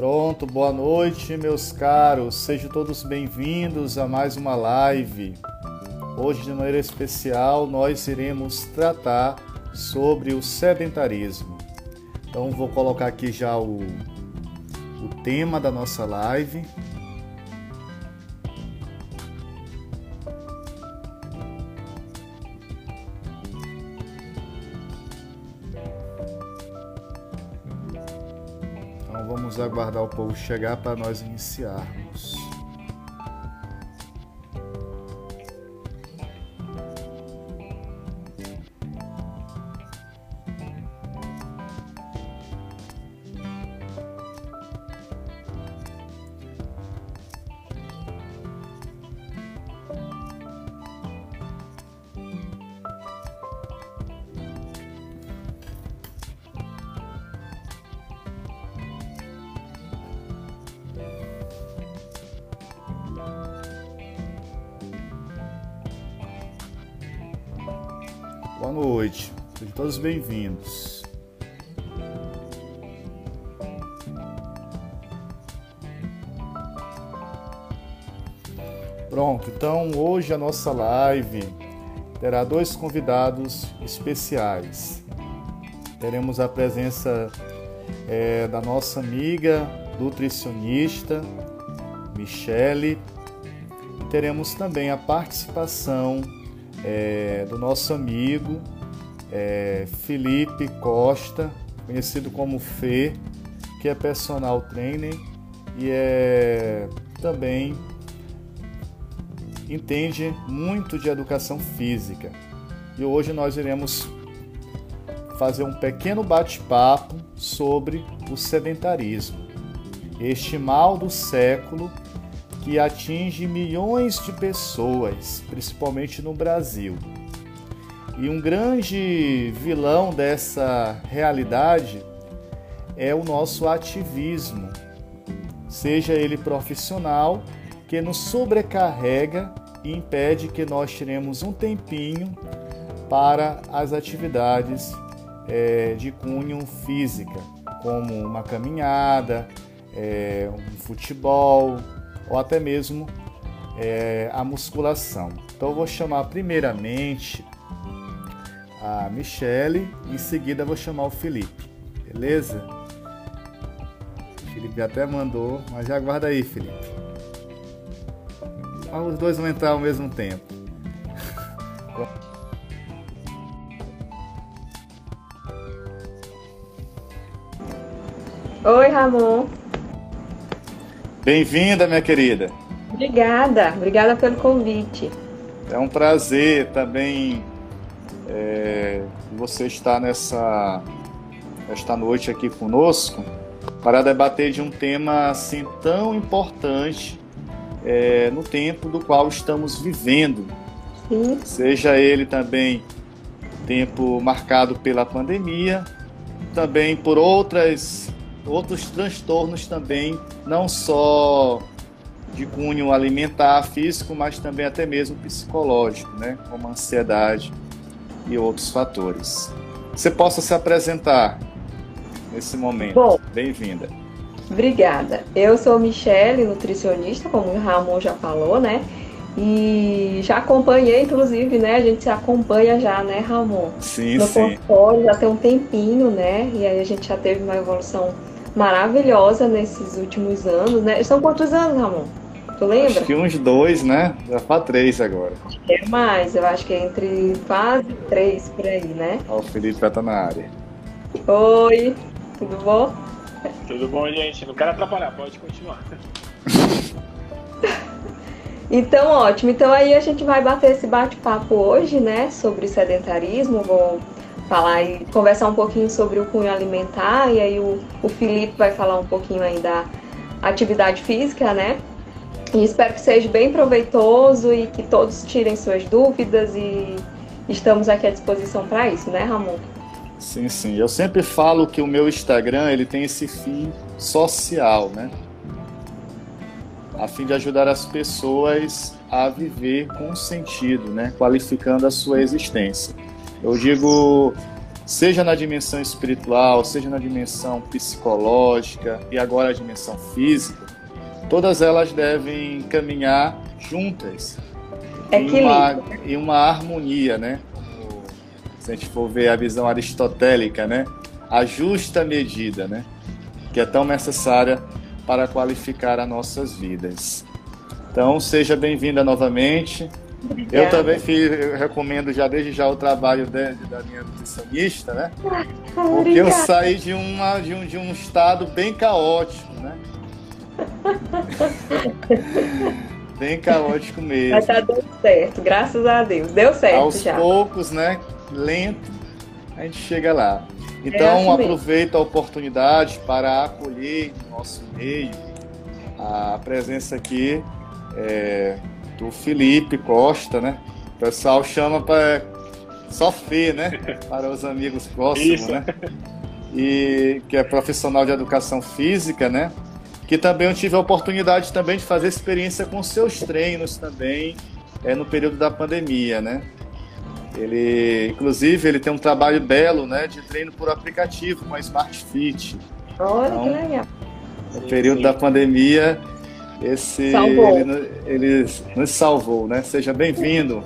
Pronto, boa noite, meus caros. Sejam todos bem-vindos a mais uma live. Hoje, de maneira especial, nós iremos tratar sobre o sedentarismo. Então, vou colocar aqui já o, o tema da nossa live. Aguardar o povo chegar para nós iniciarmos. Bem-vindos. Pronto, então hoje a nossa live terá dois convidados especiais. Teremos a presença é, da nossa amiga nutricionista Michele teremos também a participação é, do nosso amigo é, Felipe Costa, conhecido como Fê, que é personal trainer e é também entende muito de educação física. E hoje nós iremos fazer um pequeno bate-papo sobre o sedentarismo, este mal do século que atinge milhões de pessoas, principalmente no Brasil. E um grande vilão dessa realidade é o nosso ativismo, seja ele profissional, que nos sobrecarrega e impede que nós tiremos um tempinho para as atividades é, de cunho física, como uma caminhada, é, um futebol, ou até mesmo é, a musculação. Então eu vou chamar primeiramente a Michele, em seguida vou chamar o Felipe, beleza? O Felipe até mandou, mas já aguarda aí, Felipe. Os dois vão entrar ao mesmo tempo. Oi, Ramon. Bem-vinda, minha querida. Obrigada, obrigada pelo convite. É um prazer também é, você estar nessa esta noite aqui conosco para debater de um tema assim tão importante é, no tempo do qual estamos vivendo. Sim. Seja ele também tempo marcado pela pandemia, também por outras outros transtornos também, não só de cunho alimentar, físico, mas também até mesmo psicológico, né? como ansiedade e outros fatores. Você possa se apresentar nesse momento. Bem-vinda. Obrigada. Eu sou Michele, nutricionista, como o Ramon já falou, né? E já acompanhei, inclusive, né? A gente se acompanha já, né, Ramon? Sim, no sim. portfólio já tem um tempinho, né? E aí a gente já teve uma evolução maravilhosa nesses últimos anos, né? São quantos anos, Ramon? Tu lembra? Acho que uns dois, né? Já para três agora. É mais, eu acho que é entre quase três por aí, né? Ó, o Felipe já tá na área. Oi, tudo bom? Tudo bom, gente? Não quero atrapalhar, pode continuar. Então, ótimo. Então aí a gente vai bater esse bate-papo hoje, né, sobre sedentarismo. Vou falar e conversar um pouquinho sobre o cunho alimentar, e aí o, o Felipe vai falar um pouquinho aí da atividade física, né? E espero que seja bem proveitoso e que todos tirem suas dúvidas e estamos aqui à disposição para isso, né, Ramon? Sim, sim. Eu sempre falo que o meu Instagram ele tem esse fim social, né? A fim de ajudar as pessoas a viver com sentido, né? Qualificando a sua existência. Eu digo seja na dimensão espiritual, seja na dimensão psicológica e agora a dimensão física, todas elas devem caminhar juntas em uma, em uma harmonia, né? Se a gente for ver a visão aristotélica, né? A justa medida, né? Que é tão necessária para qualificar as nossas vidas. Então, seja bem-vinda novamente. Obrigada. Eu também fiz, eu recomendo já desde já o trabalho de, da minha nutricionista, né? Porque eu saí de, uma, de, um, de um estado bem caótico, né? bem caótico mesmo. Mas tá dando certo, graças a Deus. Deu certo Aos já. poucos, né? Lento, a gente chega lá. Então, é assim aproveito a oportunidade para acolher no nosso meio a presença aqui é, do Felipe Costa, né? O pessoal chama para só Fê, né? Para os amigos próximos, Isso. né? E que é profissional de educação física, né? Que também eu tive a oportunidade também de fazer experiência com seus treinos também é, no período da pandemia, né? Ele, inclusive, ele tem um trabalho belo, né, de treino por aplicativo com a Smart Fit. Olha então, que legal. No período sim. da pandemia, esse ele, ele, nos salvou, né? Seja bem-vindo.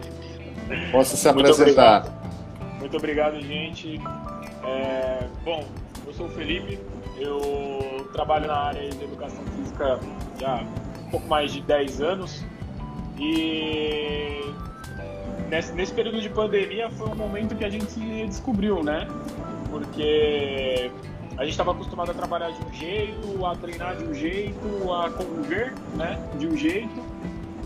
Possa se Muito apresentar. Obrigado. Muito obrigado, gente. É, bom, eu sou o Felipe, eu trabalho na área de educação física já um pouco mais de 10 anos e nesse, nesse período de pandemia foi um momento que a gente se descobriu, né? Porque a gente estava acostumado a trabalhar de um jeito, a treinar de um jeito, a conviver, né, de um jeito.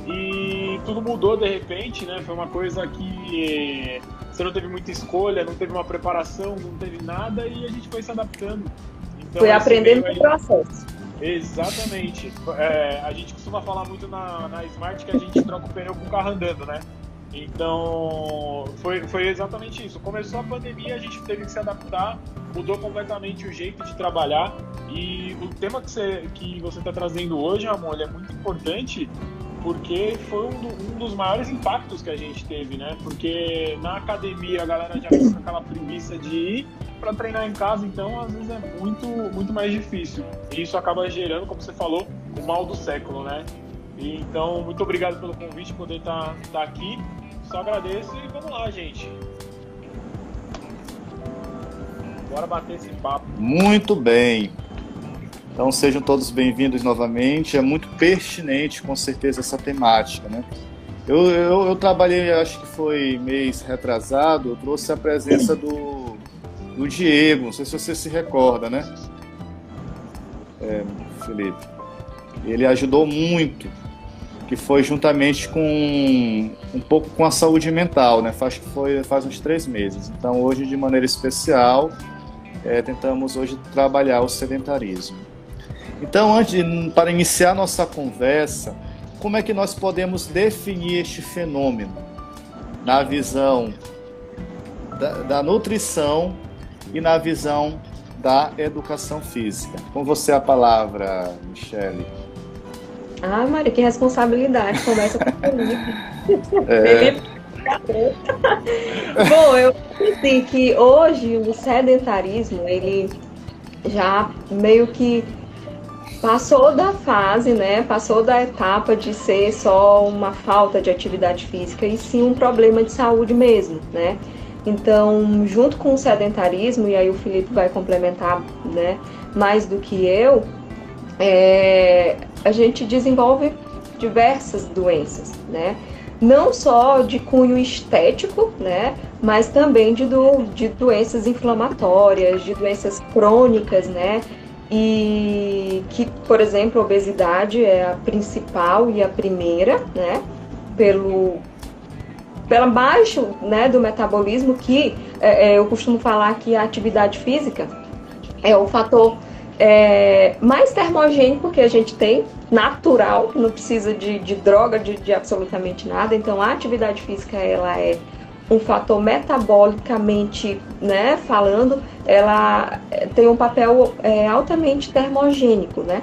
E tudo mudou de repente, né? Foi uma coisa que você não teve muita escolha, não teve uma preparação, não teve nada e a gente foi se adaptando. Então, foi aprendendo o processo. Exatamente. É, a gente costuma falar muito na, na Smart que a gente troca o pneu com o carro andando, né? Então, foi, foi exatamente isso. Começou a pandemia, a gente teve que se adaptar, mudou completamente o jeito de trabalhar. E o tema que você que você está trazendo hoje, amor, é muito importante porque foi um, do, um, dos maiores impactos que a gente teve, né? Porque na academia a galera já fica com aquela preguiça de ir para treinar em casa, então às vezes é muito, muito mais difícil. E isso acaba gerando, como você falou, o mal do século, né? Então, muito obrigado pelo convite, poder estar tá, tá aqui. Só agradeço e vamos lá, gente. Bora bater esse papo. Muito bem. Então sejam todos bem-vindos novamente. É muito pertinente, com certeza, essa temática, né? Eu, eu, eu, trabalhei, acho que foi mês retrasado, eu trouxe a presença do, do Diego, não sei se você se recorda, né? É, Felipe. Ele ajudou muito que foi juntamente com um pouco com a saúde mental, né? Faz foi faz uns três meses. Então hoje de maneira especial é, tentamos hoje trabalhar o sedentarismo. Então antes de, para iniciar nossa conversa, como é que nós podemos definir este fenômeno na visão da, da nutrição e na visão da educação física? Com você a palavra, Michele. Ah, Maria, que responsabilidade. Começa com o Felipe. É. Bom, eu assim que hoje o sedentarismo, ele já meio que passou da fase, né? Passou da etapa de ser só uma falta de atividade física e sim um problema de saúde mesmo, né? Então, junto com o sedentarismo, e aí o Felipe vai complementar, né, mais do que eu, é, a gente desenvolve diversas doenças, né? Não só de cunho estético, né? Mas também de, do, de doenças inflamatórias, de doenças crônicas, né? E que, por exemplo, a obesidade é a principal e a primeira, né? Pelo, pela baixo né, do metabolismo, que é, é eu costumo falar que a atividade física é o fator é, mais termogênico que a gente tem, natural, não precisa de, de droga, de, de, absolutamente nada. Então, a atividade física ela é um fator metabolicamente, né, falando, ela é, tem um papel é, altamente termogênico, né?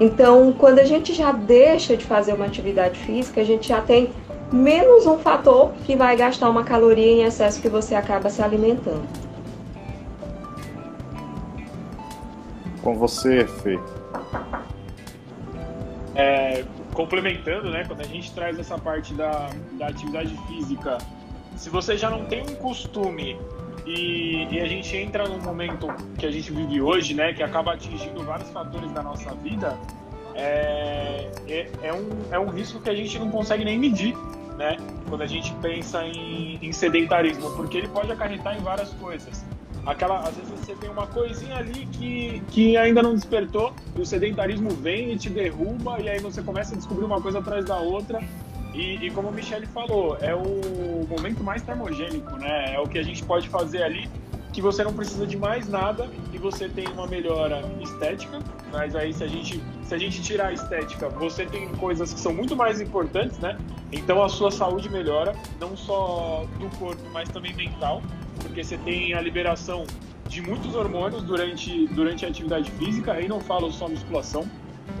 Então, quando a gente já deixa de fazer uma atividade física, a gente já tem menos um fator que vai gastar uma caloria em excesso que você acaba se alimentando. Com você, Fê. É, complementando, né, quando a gente traz essa parte da, da atividade física, se você já não tem um costume e, e, a gente entra num momento que a gente vive hoje, né, que acaba atingindo vários fatores da nossa vida, é, é, é, um, é um risco que a gente não consegue nem medir, né, quando a gente pensa em, em sedentarismo, porque ele pode acarretar em várias coisas. Aquela às vezes você tem uma coisinha ali que, que ainda não despertou e o sedentarismo vem e te derruba e aí você começa a descobrir uma coisa atrás da outra e, e como o Michele falou é o momento mais termogênico né é o que a gente pode fazer ali que você não precisa de mais nada e você tem uma melhora estética, mas aí se a gente se a gente tirar a estética, você tem coisas que são muito mais importantes, né? Então a sua saúde melhora, não só do corpo, mas também mental porque você tem a liberação de muitos hormônios durante, durante a atividade física, aí não falo só musculação,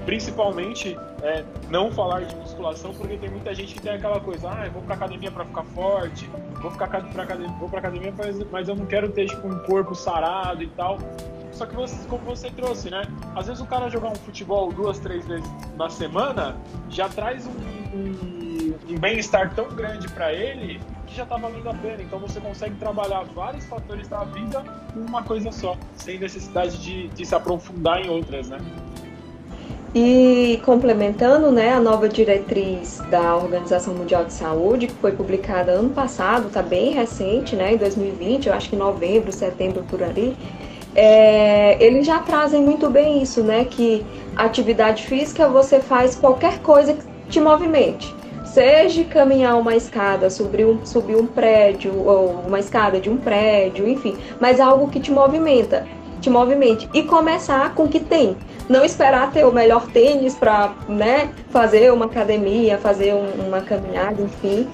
principalmente é, não falar de musculação, porque tem muita gente que tem aquela coisa, ah, eu vou pra academia para ficar forte, vou ficar pra academia, vou pra academia, mas eu não quero ter tipo, um corpo sarado e tal. Só que você, como você trouxe, né? Às vezes o cara jogar um futebol duas, três vezes na semana já traz um, um, um bem-estar tão grande para ele que já está valendo a pena. Então você consegue trabalhar vários fatores da vida com uma coisa só, sem necessidade de, de se aprofundar em outras, né? E complementando, né, a nova diretriz da Organização Mundial de Saúde, que foi publicada ano passado, está bem recente, né, em 2020, eu acho que novembro, setembro por ali, é, eles já trazem muito bem isso, né, que atividade física você faz qualquer coisa que te movimente. Seja caminhar uma escada, subir um, subir um prédio, ou uma escada de um prédio, enfim, mas algo que te movimenta, te movimente. E começar com o que tem. Não esperar ter o melhor tênis para né, fazer uma academia, fazer um, uma caminhada, enfim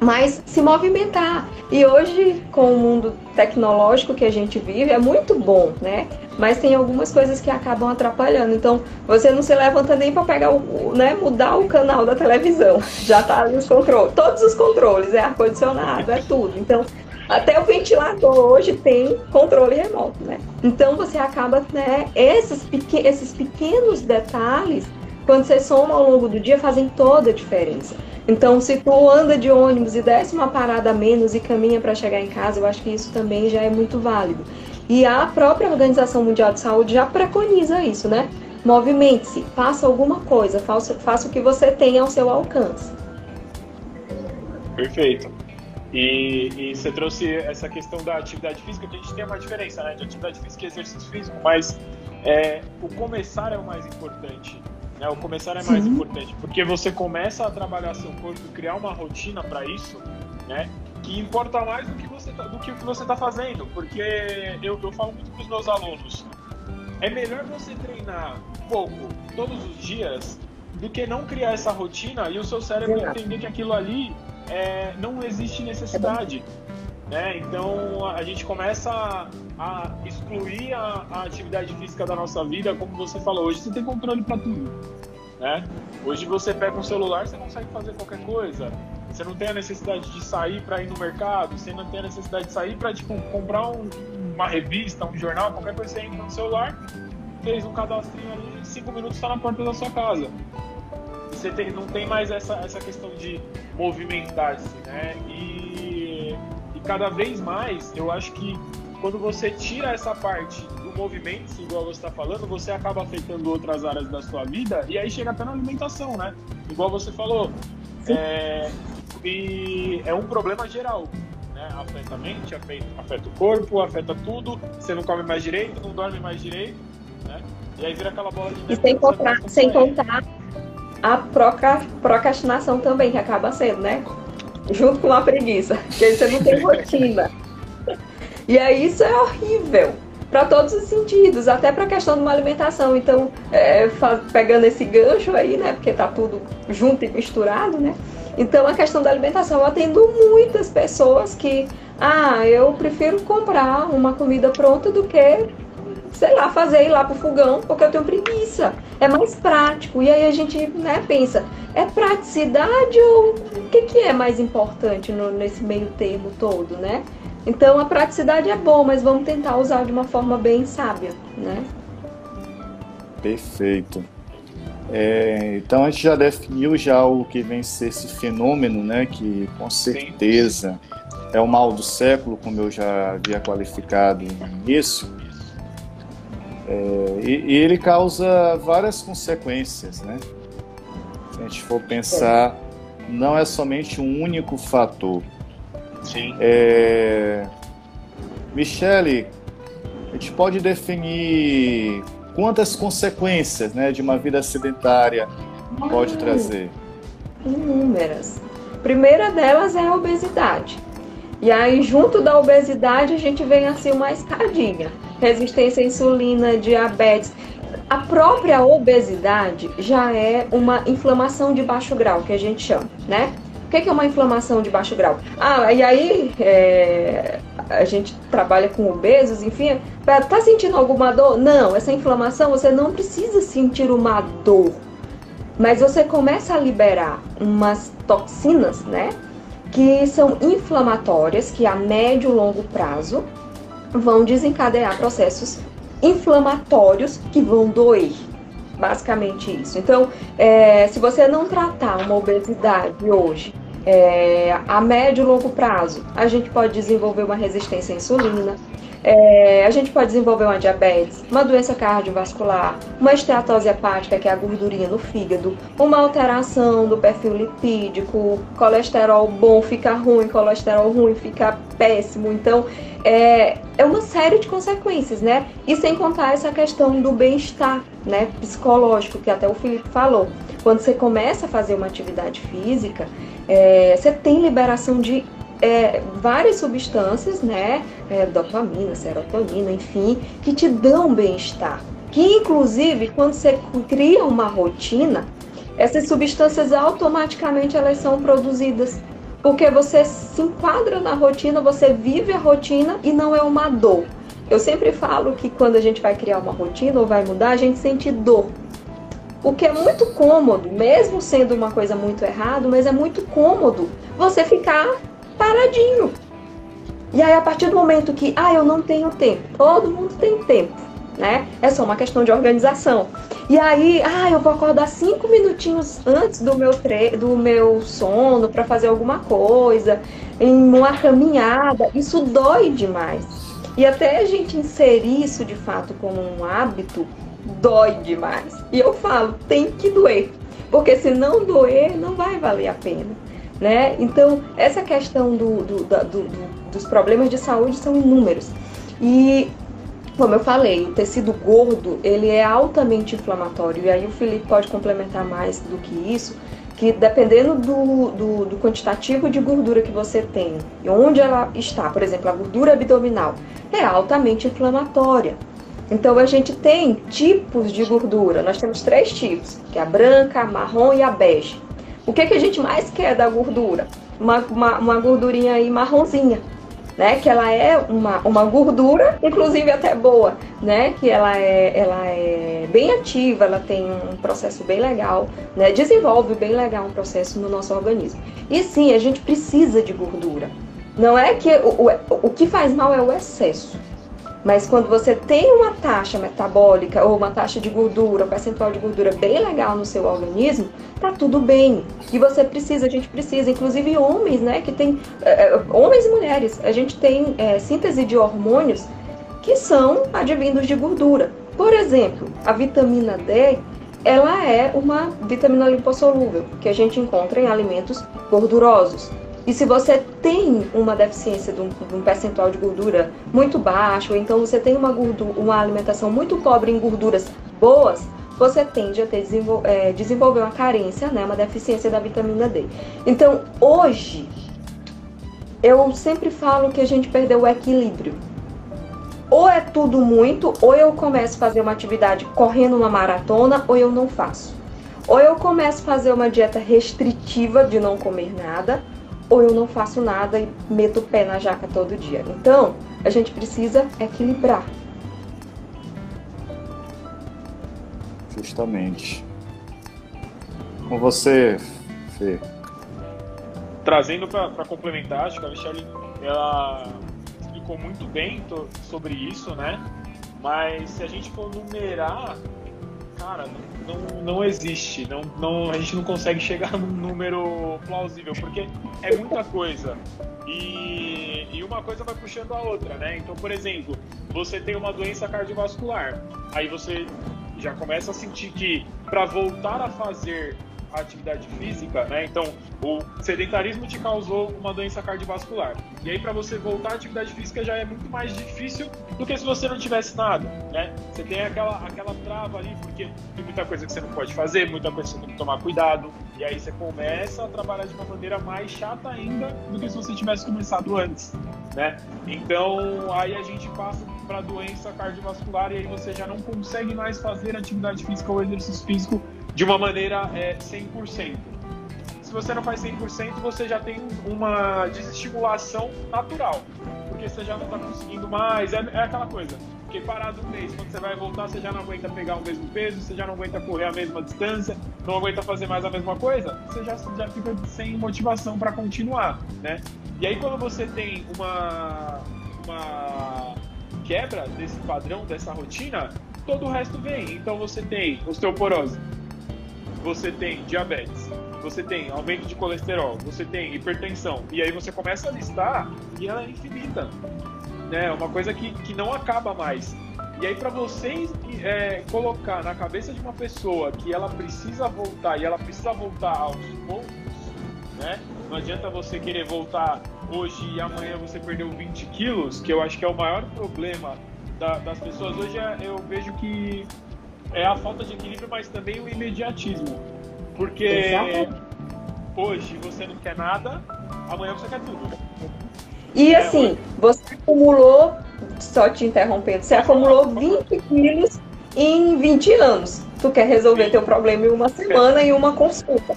mas se movimentar. E hoje, com o mundo tecnológico que a gente vive, é muito bom, né? Mas tem algumas coisas que acabam atrapalhando. Então, você não se levanta nem para pegar o, né, mudar o canal da televisão. Já tá ali os controles, todos os controles, é ar condicionado, é tudo. Então, até o ventilador hoje tem controle remoto, né? Então você acaba, né, esses, pequ esses pequenos detalhes, quando você soma ao longo do dia, fazem toda a diferença. Então, se tu anda de ônibus e desce uma parada a menos e caminha para chegar em casa, eu acho que isso também já é muito válido. E a própria Organização Mundial de Saúde já preconiza isso, né? Movimente-se, faça alguma coisa, faça, faça o que você tem ao seu alcance. Perfeito. E, e, você trouxe essa questão da atividade física, que a gente tem uma diferença né, de atividade física e exercício físico, mas é, o começar é o mais importante. Né? O começar é mais Sim. importante, porque você começa a trabalhar seu corpo, criar uma rotina para isso, né? Que importa mais do que você tá, do que o que você está fazendo, porque eu, eu falo muito para os meus alunos, é melhor você treinar pouco todos os dias do que não criar essa rotina e o seu cérebro entender que aquilo ali é, não existe necessidade. Né? Então a gente começa a, a excluir a, a, atividade física da nossa vida, como você falou, hoje você tem controle para tudo. Né? Hoje você pega um celular, você consegue fazer qualquer coisa. Você não tem a necessidade de sair para ir no mercado, você não tem a necessidade de sair para tipo, comprar um, uma revista, um jornal, qualquer coisa, você entra no celular, fez um cadastrinho ali, em cinco minutos está na porta da sua casa. Você tem, não tem mais essa, essa questão de movimentar-se, né? E e cada vez mais, eu acho que quando você tira essa parte do movimento, igual você está falando, você acaba afetando outras áreas da sua vida e aí chega até na alimentação, né? Igual você falou. É, e é um problema geral. Né? Afeta a mente, afeta, afeta o corpo, afeta tudo. Você não come mais direito, não dorme mais direito. Né? E aí vira aquela bola de neve. E sem contar, sem contar a procrastinação também, que acaba sendo, né? junto com a preguiça, porque você não tem rotina. E aí isso é horrível para todos os sentidos, até para a questão de uma alimentação. Então, é, pegando esse gancho aí, né, porque tá tudo junto e misturado, né? Então, a questão da alimentação, eu atendo muitas pessoas que, ah, eu prefiro comprar uma comida pronta do que sei lá, fazer ir lá pro fogão, porque eu tenho preguiça. É mais prático. E aí a gente né, pensa, é praticidade ou o que, que é mais importante no, nesse meio termo todo, né? Então a praticidade é bom, mas vamos tentar usar de uma forma bem sábia, né? Perfeito. É, então a gente já definiu já o que vem ser esse fenômeno, né? Que com certeza Sim. é o mal do século, como eu já havia qualificado no início. É, e, e, ele causa várias consequências, né? Se a gente for pensar, não é somente um único fator. Sim. É, Michele, a gente pode definir quantas consequências né, de uma vida sedentária pode trazer? Inúmeras. Primeira delas é a obesidade. E aí, junto da obesidade, a gente vem assim uma escadinha. Resistência à insulina, diabetes. A própria obesidade já é uma inflamação de baixo grau, que a gente chama, né? O que é uma inflamação de baixo grau? Ah, e aí é, a gente trabalha com obesos, enfim, tá sentindo alguma dor? Não, essa inflamação você não precisa sentir uma dor, mas você começa a liberar umas toxinas, né? Que são inflamatórias, que a médio e longo prazo vão desencadear processos inflamatórios que vão doer. Basicamente isso. Então, é, se você não tratar uma obesidade hoje é, a médio e longo prazo, a gente pode desenvolver uma resistência à insulina, é, a gente pode desenvolver uma diabetes, uma doença cardiovascular, uma esteatose hepática, que é a gordurinha no fígado, uma alteração do perfil lipídico, colesterol bom fica ruim, colesterol ruim fica péssimo. Então, é, é uma série de consequências, né? E sem contar essa questão do bem-estar, né, psicológico, que até o Felipe falou. Quando você começa a fazer uma atividade física, é, você tem liberação de é, várias substâncias, né? É, dopamina, serotonina, enfim, que te dão bem-estar. Que inclusive, quando você cria uma rotina, essas substâncias automaticamente elas são produzidas. Porque você se enquadra na rotina, você vive a rotina e não é uma dor. Eu sempre falo que quando a gente vai criar uma rotina ou vai mudar, a gente sente dor. O que é muito cômodo, mesmo sendo uma coisa muito errada, mas é muito cômodo você ficar paradinho. E aí, a partir do momento que, ah, eu não tenho tempo, todo mundo tem tempo, né? É só uma questão de organização. E aí, ah, eu vou acordar cinco minutinhos antes do meu, tre do meu sono para fazer alguma coisa, em uma caminhada. Isso dói demais. E até a gente inserir isso de fato como um hábito, dói demais. E eu falo, tem que doer. Porque se não doer, não vai valer a pena. Né? Então, essa questão do, do, do, dos problemas de saúde são inúmeros. E, como eu falei, o tecido gordo, ele é altamente inflamatório. E aí o Felipe pode complementar mais do que isso, que dependendo do, do, do, quantitativo de gordura que você tem e onde ela está, por exemplo, a gordura abdominal, é altamente inflamatória. Então a gente tem tipos de gordura. Nós temos três tipos, que é a branca, a marrom e a bege. O que, que a gente mais quer da gordura? Uma, uma, uma gordurinha aí marronzinha, né? Que ela é uma, uma gordura, inclusive até boa, né? Que ela é, ela é bem ativa, ela tem um processo bem legal, né? Desenvolve bem legal um processo no nosso organismo. E sim, a gente precisa de gordura. Não é que o, o, o que faz mal é o excesso. Mas quando você tem uma taxa metabólica ou uma taxa de gordura, um percentual de gordura bem legal no seu organismo, tá tudo bem. E você precisa, a gente precisa, inclusive homens, né, que tem, é, homens e mulheres, a gente tem é, síntese de hormônios que são advindos de gordura. Por exemplo, a vitamina D, ela é uma vitamina lipossolúvel que a gente encontra em alimentos gordurosos. E se você tem uma deficiência de um, de um, percentual de gordura muito baixo, ou então você tem uma, gordura, uma alimentação muito pobre em gorduras boas, você tende a ter é, desenvolver uma carência, né, uma deficiência da vitamina D. Então, hoje, eu sempre falo que a gente perdeu o equilíbrio. Ou é tudo muito, ou eu começo a fazer uma atividade correndo uma maratona, ou eu não faço. Ou eu começo a fazer uma dieta restritiva de não comer nada, ou eu não faço nada e meto o pé na jaca todo dia. Então, a gente precisa equilibrar. Justamente. Com você, Fê. Trazendo para complementar, acho que a Michelle ela explicou muito bem sobre isso, né? Mas se a gente for numerar cara, não, não existe. Não, não, a gente não consegue chegar num número plausível, porque é muita coisa. E, e uma coisa vai puxando a outra, né? Então, por exemplo, você tem uma doença cardiovascular, aí você já começa a sentir que para voltar a fazer a atividade física, né? Então, o sedentarismo te causou uma doença cardiovascular. E aí, para você voltar à atividade física já é muito mais difícil do que se você não tivesse nada, né? Você tem aquela, aquela trava ali, porque tem muita coisa que você não pode fazer, muita coisa que você tem que tomar cuidado. E aí você começa a trabalhar de uma maneira mais chata ainda do que se você tivesse começado antes, né? Então, aí a gente passa para doença cardiovascular e aí você já não consegue mais fazer atividade física ou exercício físico de uma maneira é, 100%. Se você não faz 100%, você já tem uma desestimulação natural, porque você já não está conseguindo mais. É, é, aquela coisa, porque parado um mês, quando você vai voltar, você já não aguenta pegar o mesmo peso, você já não aguenta correr a mesma distância, não aguenta fazer mais a mesma coisa, você já, já fica sem motivação para continuar, né? E aí quando você tem uma, uma quebra desse padrão, dessa rotina, todo o resto vem. Então você tem osteoporose, você tem diabetes, você tem aumento de colesterol, você tem hipertensão, e aí você começa a listar e ela é infinita. Né? É uma coisa que, que não acaba mais. E aí, para vocês é, colocar na cabeça de uma pessoa que ela precisa voltar e ela precisa voltar aos poucos, né? Não adianta você querer voltar hoje e amanhã você perdeu 20 quilos, que eu acho que é o maior problema da, das pessoas. Hoje é, eu vejo que é a falta de equilíbrio, mas também o imediatismo. Porque Exatamente. hoje você não quer nada, amanhã você quer tudo. E é, assim, você acumulou, só te interrompendo, você acumulou 20 quilos em 20 anos. Tu quer resolver Sim. teu problema em uma semana em uma consulta.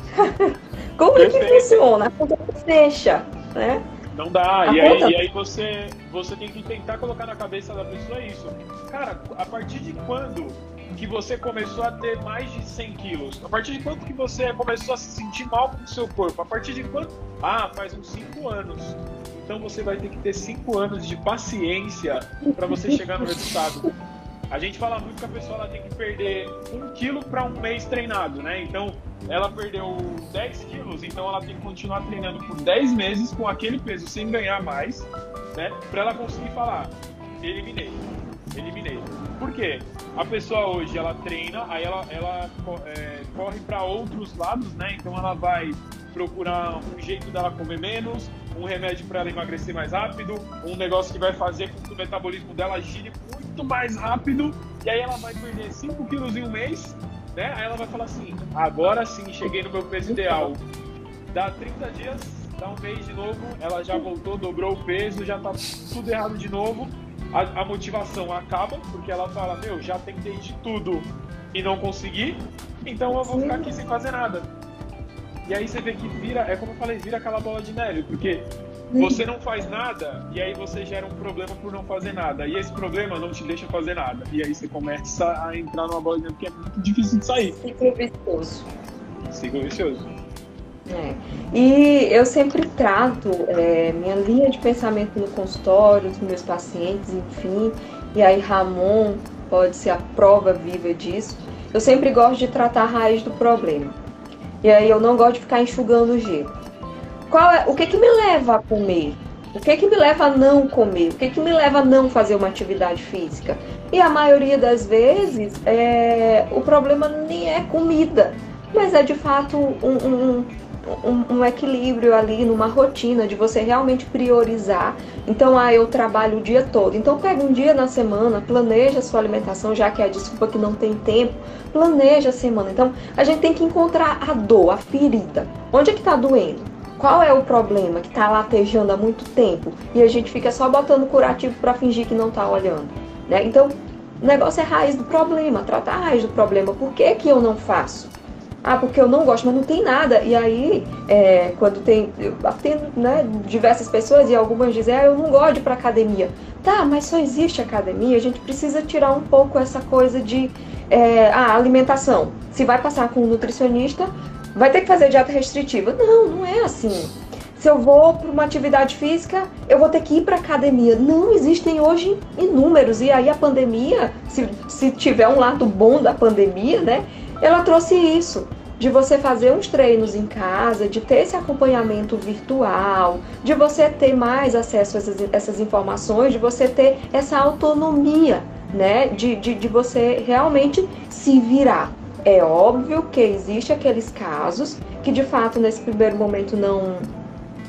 Como é que funciona? A conta fecha, né? Não dá. E aí, e aí, você, você tem que tentar colocar na cabeça da pessoa isso. Cara, a partir de quando que você começou a ter mais de 100 quilos? A partir de quanto que você começou a se sentir mal com o seu corpo? A partir de quanto? Ah, faz uns 5 anos. Então você vai ter que ter 5 anos de paciência para você chegar no resultado. A gente fala muito que a pessoa ela tem que perder 1 quilo para um mês treinado, né? Então ela perdeu 10 quilos, então ela tem que continuar treinando por 10 meses com aquele peso sem ganhar mais, né? Para ela conseguir falar, eliminei eliminei. Por quê? A pessoa hoje ela treina, aí ela, ela é, corre para outros lados, né? Então ela vai procurar um jeito dela comer menos, um remédio para ela emagrecer mais rápido, um negócio que vai fazer com que o metabolismo dela gire muito mais rápido, e aí ela vai perder 5 quilos em um mês, né? Aí ela vai falar assim: agora sim, cheguei no meu peso ideal. Dá 30 dias, dá um mês de novo, ela já voltou, dobrou o peso, já tá tudo errado de novo a, a motivação acaba, porque ela fala, meu, já tentei de tudo e não consegui, então eu vou ficar aqui sem fazer nada. E aí você vê que vira, é como eu falei, vira aquela bola de neve, porque você não faz nada e aí você gera um problema por não fazer nada. E esse problema não te deixa fazer nada. E aí você começa a entrar numa bola de neve que é muito difícil de sair. Ciclo vicioso. Ciclo vicioso. É. E eu sempre trato é, minha linha de pensamento no consultório, os meus pacientes, enfim, e aí Ramon pode ser a prova viva disso. Eu sempre gosto de tratar a raiz do problema. E aí eu não gosto de ficar enxugando o gelo. Qual é, o que que me leva a comer? O que que me leva a não comer? O que que me leva a não fazer uma atividade física? E a maioria das vezes é, o problema nem é comida, mas é de fato um, um, um, um, equilíbrio ali numa rotina de você realmente priorizar. Então, ah, eu trabalho o dia todo. Então, pega um dia na semana, planeja a sua alimentação, já que é a desculpa que não tem tempo, planeja a semana. Então, a gente tem que encontrar a dor, a ferida. Onde é que está doendo? Qual é o problema que está latejando há muito tempo e a gente fica só botando curativo para fingir que não está olhando? Né? Então, o negócio é raiz do problema, tratar a raiz do problema. Por que, que eu não faço? Ah, porque eu não gosto, mas não tem nada. E aí, é, quando tem. Eu atendo né, diversas pessoas e algumas dizem, ah, eu não gosto de ir pra academia. Tá, mas só existe academia, a gente precisa tirar um pouco essa coisa de é, ah, alimentação. Se vai passar com um nutricionista, vai ter que fazer dieta restritiva. Não, não é assim. se eu vou para uma atividade física, eu vou ter que ir para academia. Não existem hoje inúmeros. E aí a pandemia, se, se tiver um lado bom da pandemia, né? Ela trouxe isso de você fazer uns treinos em casa, de ter esse acompanhamento virtual, de você ter mais acesso a essas, essas informações, de você ter essa autonomia, né? De, de, de você realmente se virar. É óbvio que existe aqueles casos que de fato nesse primeiro momento não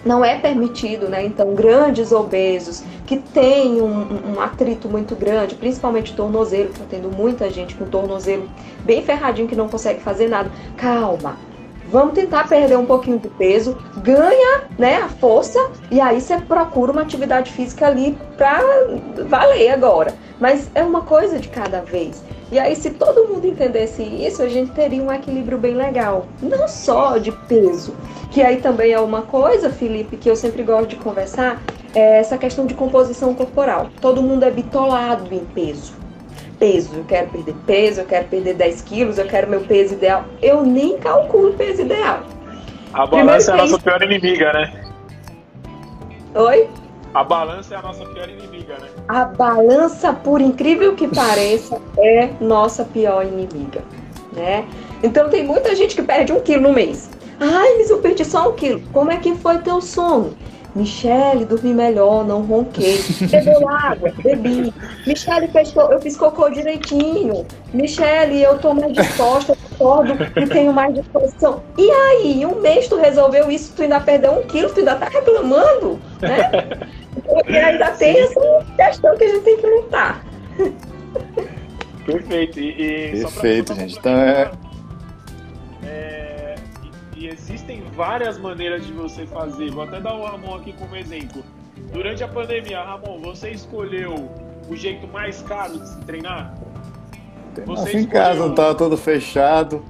não é permitido, né? Então, grandes obesos que têm um, um atrito muito grande, principalmente tornozelo, que tá tendo muita gente com tornozelo bem ferradinho que não consegue fazer nada. Calma, vamos tentar perder um pouquinho de peso, ganha né, a força e aí você procura uma atividade física ali para valer agora. Mas é uma coisa de cada vez. E aí, se todo mundo entendesse isso, a gente teria um equilíbrio bem legal. Não só de peso, que aí também é uma coisa, Felipe, que eu sempre gosto de conversar, é essa questão de composição corporal. Todo mundo é bitolado em peso. Peso, eu quero perder peso, eu quero perder 10 quilos, eu quero meu peso ideal. Eu nem calculo o peso ideal. A balança é a nossa pior inimiga, né? Oi? A balança é a nossa pior inimiga, né? A balança, por incrível que pareça, é nossa pior inimiga, né? Então tem muita gente que perde um quilo no mês. Ai, mas eu perdi só um quilo. Como é que foi teu sono? Michele, dormi melhor, não ronquei. Bebeu água, bebi. Michele, eu fiz cocô direitinho. Michele, eu tô mais disposta, acordo e tenho mais disposição. E aí, um mês tu resolveu isso, tu ainda perdeu um quilo, tu ainda tá reclamando, né? E ainda tem essa questão que a gente tem que lutar. Perfeito. E, e Perfeito, gente. Então é... é... E existem várias maneiras de você fazer. Vou até dar o Ramon aqui como exemplo. Durante a pandemia, Ramon, você escolheu o jeito mais caro de se treinar? Você Nossa, em casa, não tava todo fechado.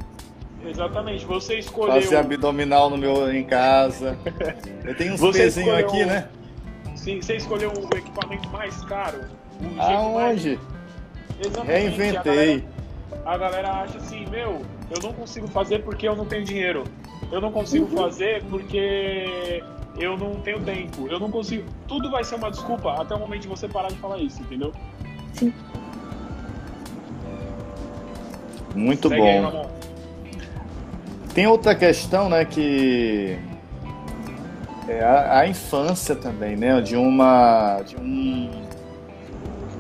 Exatamente, você escolheu. Fazer abdominal no meu em casa. Eu tenho uns pezinhos aqui, né? Sim, você escolheu o equipamento mais caro. Aonde? Mais... Exatamente. Reinventei. A galera, acha assim, meu, eu não consigo fazer porque eu não tenho dinheiro. Eu não consigo uhum. fazer porque eu não tenho tempo. Eu não consigo. Tudo vai ser uma desculpa até o momento de você parar de falar isso, entendeu? Sim. Muito Segue bom. Aí, Tem outra questão, né, que é a, a, infância também, né, de uma de um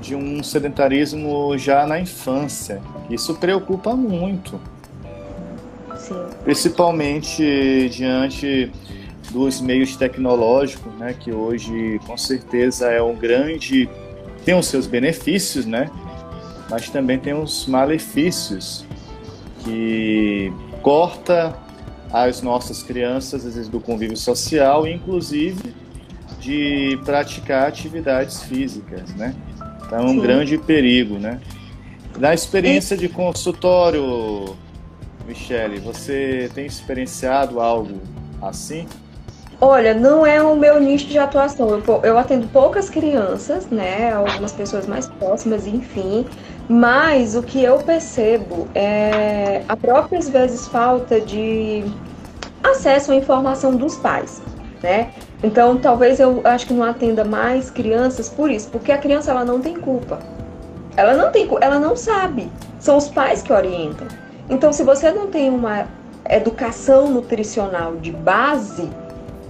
de um sedentarismo já na infância. Isso preocupa muito. Sim. Principalmente diante dos meios tecnológicos, né, que hoje com certeza é um grande tem os seus benefícios, né? Mas também tem os malefícios que corta as nossas crianças às vezes do convívio social, inclusive de praticar atividades físicas, né? Então é um Sim. grande perigo, né? Na experiência de consultório, Michele, você tem experienciado algo assim? Olha, não é o meu nicho de atuação. Eu, eu atendo poucas crianças, né? Algumas pessoas mais próximas, enfim. Mas o que eu percebo é a própria, às vezes, falta de acesso à informação dos pais, né? Então, talvez eu acho que não atenda mais crianças por isso, porque a criança ela não tem culpa. Ela não tem, ela não sabe. São os pais que orientam. Então, se você não tem uma educação nutricional de base,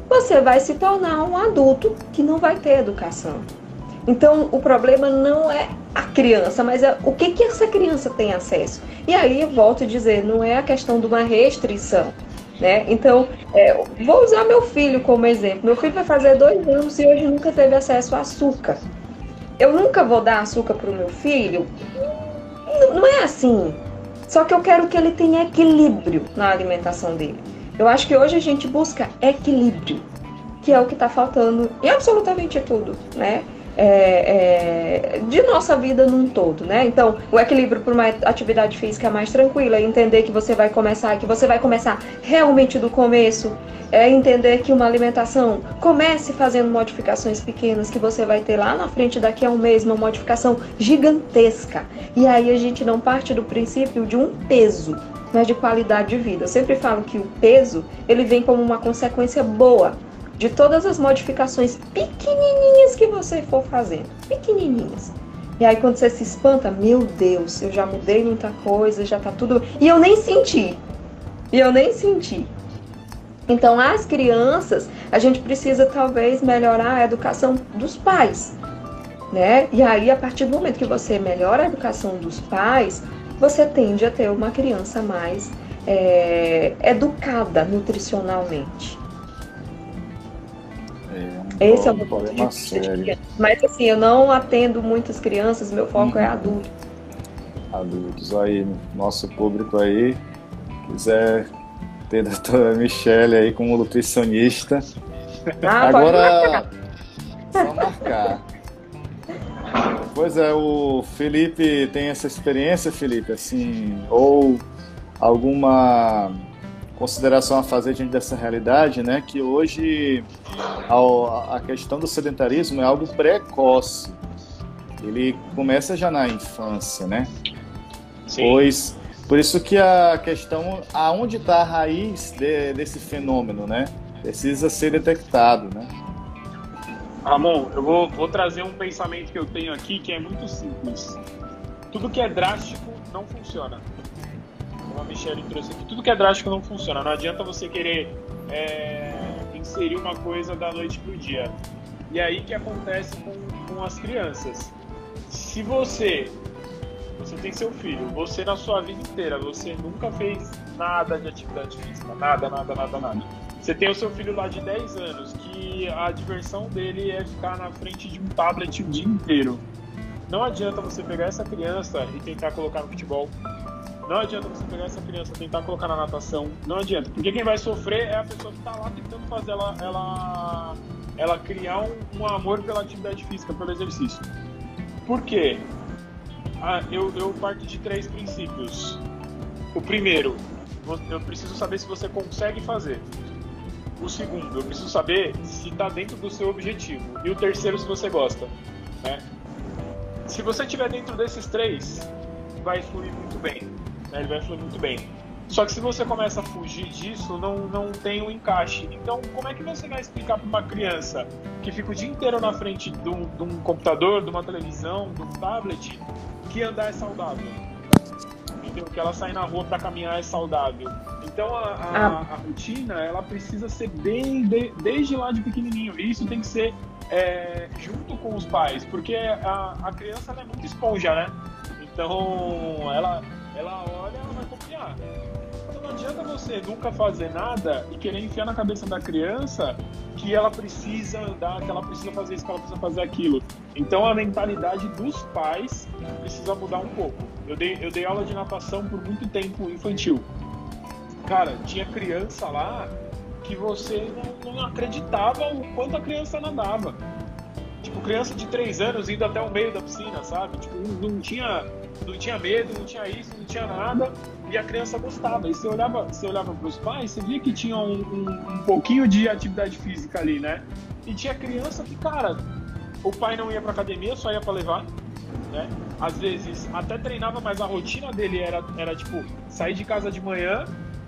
você vai se tornar um adulto que não vai ter educação. Então, o problema não é a criança, mas é o que, que essa criança tem acesso. E aí, eu volto a dizer, não é a questão de uma restrição. Né? Então, é, vou usar meu filho como exemplo. Meu filho vai fazer dois anos e hoje nunca teve acesso a açúcar. Eu nunca vou dar açúcar para o meu filho? Não, não é assim. Só que eu quero que ele tenha equilíbrio na alimentação dele. Eu acho que hoje a gente busca equilíbrio, que é o que está faltando em absolutamente tudo, né? É, é, de nossa vida num todo, né? Então, o equilíbrio para uma atividade física mais tranquila, entender que você vai começar, que você vai começar realmente do começo, é entender que uma alimentação comece fazendo modificações pequenas, que você vai ter lá na frente daqui a um mês uma modificação gigantesca. E aí a gente não parte do princípio de um peso, mas de qualidade de vida. Eu sempre falo que o peso ele vem como uma consequência boa de todas as modificações pequenininhas que você for fazendo, pequenininhas. E aí quando você se espanta, meu Deus, eu já mudei muita coisa, já tá tudo. E eu nem senti. E eu nem senti. Então, as crianças, a gente precisa talvez melhorar a educação dos pais, né? E aí, a partir do momento que você melhora a educação dos pais, você tende a ter uma criança mais é, educada nutricionalmente. É, Esse é o meu ponto de vista. Mas assim, eu não atendo muitas crianças, meu foco é adulto. Adultos aí, nosso público aí, quiser ter a doutora Michelle aí como nutricionista. Ah, Agora, só marcar. Pois é, o Felipe tem essa experiência, Felipe, assim, ou alguma consideração a fazer diante dessa realidade, né? Que hoje a, a questão do sedentarismo é algo precoce. Ele começa já na infância, né? Sim. Pois por isso que a questão, aonde está a raiz de, desse fenômeno, né? Precisa ser detectado, né? Ramon, eu vou, vou trazer um pensamento que eu tenho aqui que é muito simples. Tudo que é drástico não funciona. Como a Michelle trouxe aqui, tudo que é drástico não funciona. Não adianta você querer é, inserir uma coisa da noite para o dia. E aí que acontece com, com as crianças. Se você você tem seu filho, você na sua vida inteira, você nunca fez nada de atividade física, nada, nada, nada, nada. Você tem o seu filho lá de 10 anos, que a diversão dele é ficar na frente de um tablet o dia inteiro. Não adianta você pegar essa criança e tentar colocar no futebol. Não adianta você pegar essa criança e tentar colocar na natação. Não adianta. Porque quem vai sofrer é a pessoa que está lá tentando fazer ela, ela, ela criar um, um amor pela atividade física, pelo exercício. Por quê? Ah, eu, eu parto de três princípios. O primeiro, eu preciso saber se você consegue fazer. O segundo, eu preciso saber se está dentro do seu objetivo. E o terceiro, se você gosta. Né? Se você estiver dentro desses três, vai fluir muito bem. Né? Ele vai fluir muito bem. Só que se você começa a fugir disso, não, não tem o um encaixe. Então, como é que você vai explicar para uma criança que fica o dia inteiro na frente de um, de um computador, de uma televisão, de um tablet, que andar é saudável. Entendeu? Que ela sair na rua para caminhar é saudável. Então a, a, ah. a, rotina ela precisa ser bem de, desde lá de pequenininho. E isso tem que ser é, junto com os pais, porque a, a criança é muito esponja, né? Então ela, ela olha, ela vai copiar não adianta você nunca fazer nada e querer enfiar na cabeça da criança que ela precisa andar, que ela precisa fazer isso, que ela precisa fazer aquilo. Então a mentalidade dos pais precisa mudar um pouco. Eu dei, eu dei aula de natação por muito tempo infantil. Cara, tinha criança lá que você não, não acreditava o quanto a criança nadava. Tipo, criança de 3 anos indo até o meio da piscina, sabe? Tipo, não tinha, não tinha medo, não tinha isso, não tinha nada e a criança gostava. E você olhava, você olhava para os pais, você via que tinha um, um, um, pouquinho de atividade física ali, né? E tinha criança que, cara, o pai não ia para academia, só ia para levar, né? Às vezes até treinava, mas a rotina dele era, era tipo sair de casa de manhã,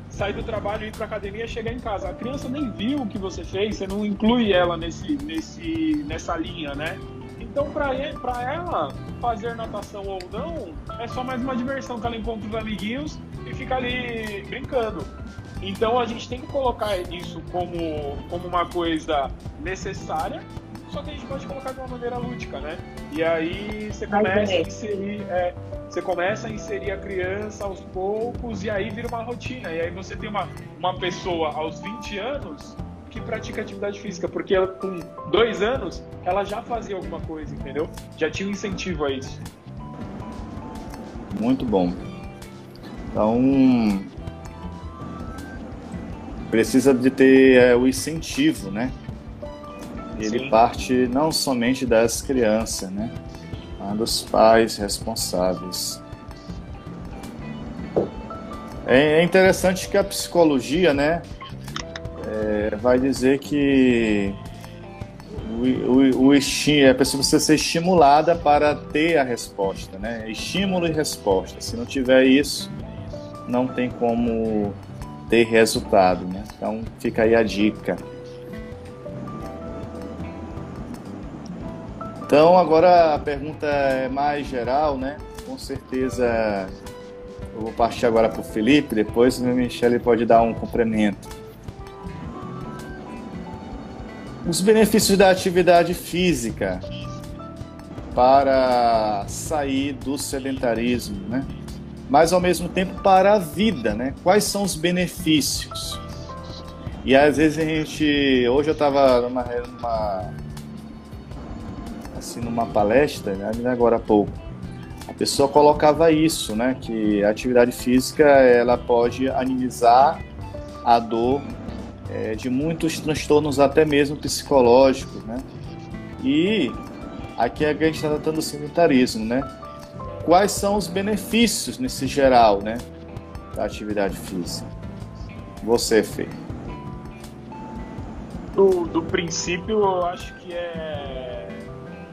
sair do trabalho, ir para academia, chegar em casa. A criança nem viu o que você fez, você não inclui ela nesse, nesse, nessa linha, né? Então, para ela, fazer natação ou não, é só mais uma diversão que ela encontra os amiguinhos e fica ali brincando. Então, a gente tem que colocar isso como, como uma coisa necessária, só que a gente pode colocar de uma maneira lúdica, né? E aí você começa a inserir, é, você começa a inserir a criança aos poucos e aí vira uma rotina. E aí você tem uma, uma pessoa aos 20 anos que pratica atividade física, porque ela, com dois anos ela já fazia alguma coisa, entendeu? Já tinha um incentivo a isso. Muito bom. Então precisa de ter é, o incentivo, né? Ele Sim. parte não somente das crianças, né? Mas dos pais responsáveis. É, é interessante que a psicologia, né? É, vai dizer que o, o, o é preciso você ser estimulada para ter a resposta, né? Estímulo e resposta. Se não tiver isso, não tem como ter resultado, né? Então fica aí a dica. Então agora a pergunta é mais geral, né? Com certeza eu vou partir agora para o Felipe, depois o Michele pode dar um complemento. Os benefícios da atividade física para sair do sedentarismo, né? Mas ao mesmo tempo para a vida, né? Quais são os benefícios? E às vezes a gente, hoje eu estava numa, numa assim numa palestra, né? agora há pouco, a pessoa colocava isso, né? Que a atividade física ela pode animizar a dor é, de muitos transtornos até mesmo psicológicos, né? E aqui a gente está tratando do sedentarismo, né? Quais são os benefícios nesse geral, né? Da atividade física. Você, Fê. Do, do princípio, eu acho que é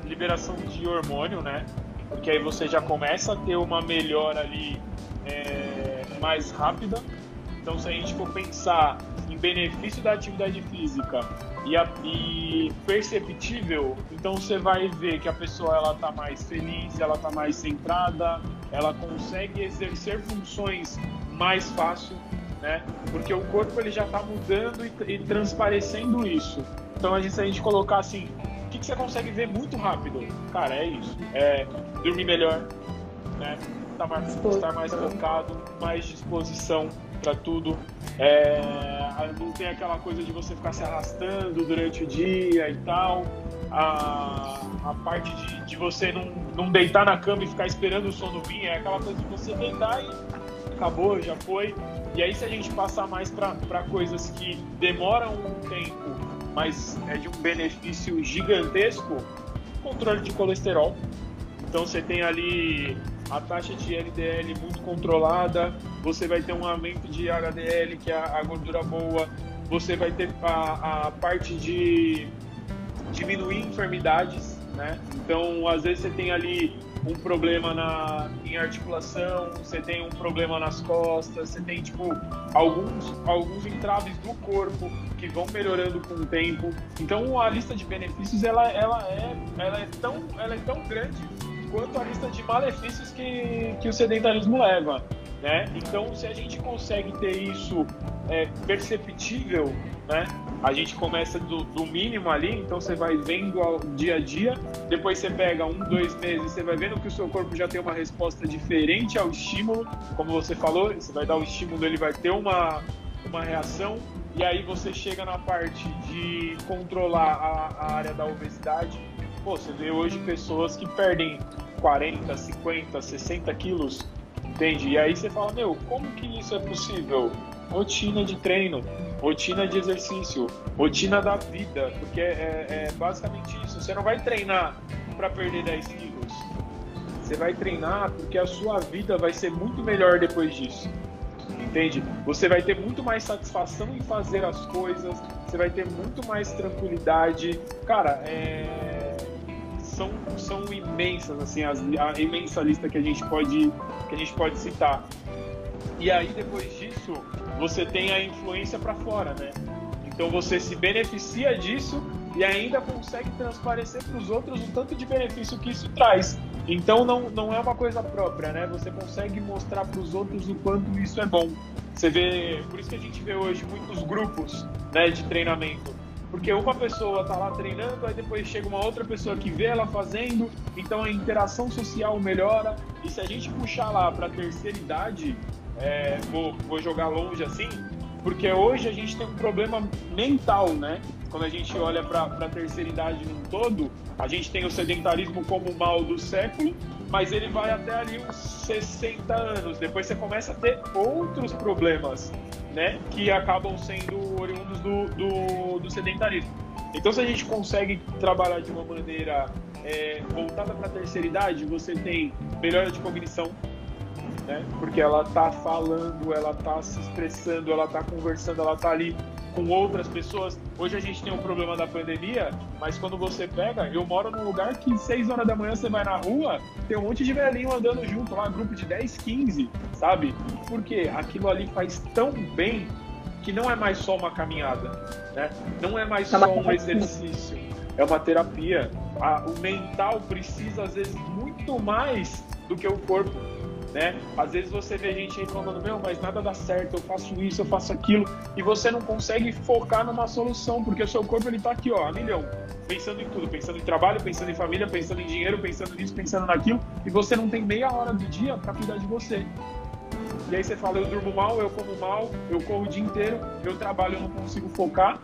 liberação de hormônio, né? Porque aí você já começa a ter uma melhora ali é, mais rápida. Então, se a gente for pensar em benefício da atividade física e, a, e, perceptível, então você vai ver que a pessoa ela está mais feliz, ela está mais centrada, ela consegue exercer funções mais fácil, né? Porque o corpo ele já está mudando e, e, transparecendo isso. Então a gente, se a gente colocar assim, o que, que você consegue ver muito rápido? Cara, é isso. É dormir melhor, né? Estar tá mais, estar mais focado, mais disposição para tudo. É, não tem aquela coisa de você ficar se arrastando durante o dia e tal. A, a parte de, de você não, não deitar na cama e ficar esperando o sono vir, é aquela coisa de você deitar e acabou, já foi. E aí, se a gente passar mais para coisas que demoram um tempo, mas é de um benefício gigantesco, controle de colesterol. Então, você tem ali a taxa de LDL muito controlada, você vai ter um aumento de HDL, que é a gordura boa, você vai ter a, a parte de diminuir enfermidades, né? Então, às vezes você tem ali um problema na, em articulação, você tem um problema nas costas, você tem tipo alguns, alguns entraves do corpo que vão melhorando com o tempo. Então a lista de benefícios ela, ela, é, ela, é, tão, ela é tão grande quanto a lista de malefícios que, que o sedentarismo leva. Né? Então, se a gente consegue ter isso é, perceptível, né? a gente começa do, do, mínimo ali, então você vai vendo ao dia a dia, depois você pega um, dois meses, você vai vendo que o seu corpo já tem uma resposta diferente ao estímulo, como você falou, você vai dar o estímulo, ele vai ter uma, uma reação, e aí você chega na parte de controlar a, a área da obesidade, Pô, você vê hoje pessoas que perdem 40, 50, 60 quilos, entende? E aí você fala, meu, como que isso é possível? Rotina de treino, rotina de exercício, rotina da vida, porque é, é basicamente isso. Você não vai treinar para perder 10 quilos. Você vai treinar porque a sua vida vai ser muito melhor depois disso. Entende? Você vai ter muito mais satisfação em fazer as coisas, você vai ter muito mais tranquilidade. Cara, é são, são imensas, assim, as, a imensa lista que a gente pode que a gente pode citar. E aí depois disso, você tem a influência para fora, né? Então você se beneficia disso e ainda consegue transparecer para os outros o tanto de benefício que isso traz. Então não, não é uma coisa própria, né? Você consegue mostrar para os outros o quanto isso é bom. Você vê, por isso que a gente vê hoje muitos grupos, né, de treinamento porque uma pessoa tá lá treinando, aí depois chega uma outra pessoa que vê ela fazendo, então a interação social melhora. E se a gente puxar lá para terceira idade, é, vou, vou jogar longe assim, porque hoje a gente tem um problema mental, né? Quando a gente olha para a terceira idade num todo, a gente tem o sedentarismo como mal do século, mas ele vai até ali uns 60 anos. Depois você começa a ter outros problemas né, que acabam sendo oriundos do, do, do sedentarismo. Então, se a gente consegue trabalhar de uma maneira é, voltada para a terceira idade, você tem melhora de cognição, né, porque ela está falando, ela está se expressando, ela está conversando, ela está ali com outras pessoas. Hoje a gente tem um problema da pandemia, mas quando você pega, eu moro num lugar que 6 horas da manhã você vai na rua, tem um monte de velhinho andando junto lá, grupo de 10, 15, sabe? Porque aquilo ali faz tão bem que não é mais só uma caminhada, né? Não é mais só um exercício. é uma terapia. O mental precisa, às vezes, muito mais do que o corpo. Né? Às vezes você vê gente aí falando, meu, mas nada dá certo, eu faço isso, eu faço aquilo, e você não consegue focar numa solução, porque o seu corpo ele tá aqui, ó, a milhão, pensando em tudo, pensando em trabalho, pensando em família, pensando em dinheiro, pensando nisso, pensando naquilo, e você não tem meia hora do dia para cuidar de você. E aí você fala, eu durmo mal, eu como mal, eu corro o dia inteiro, eu trabalho, eu não consigo focar.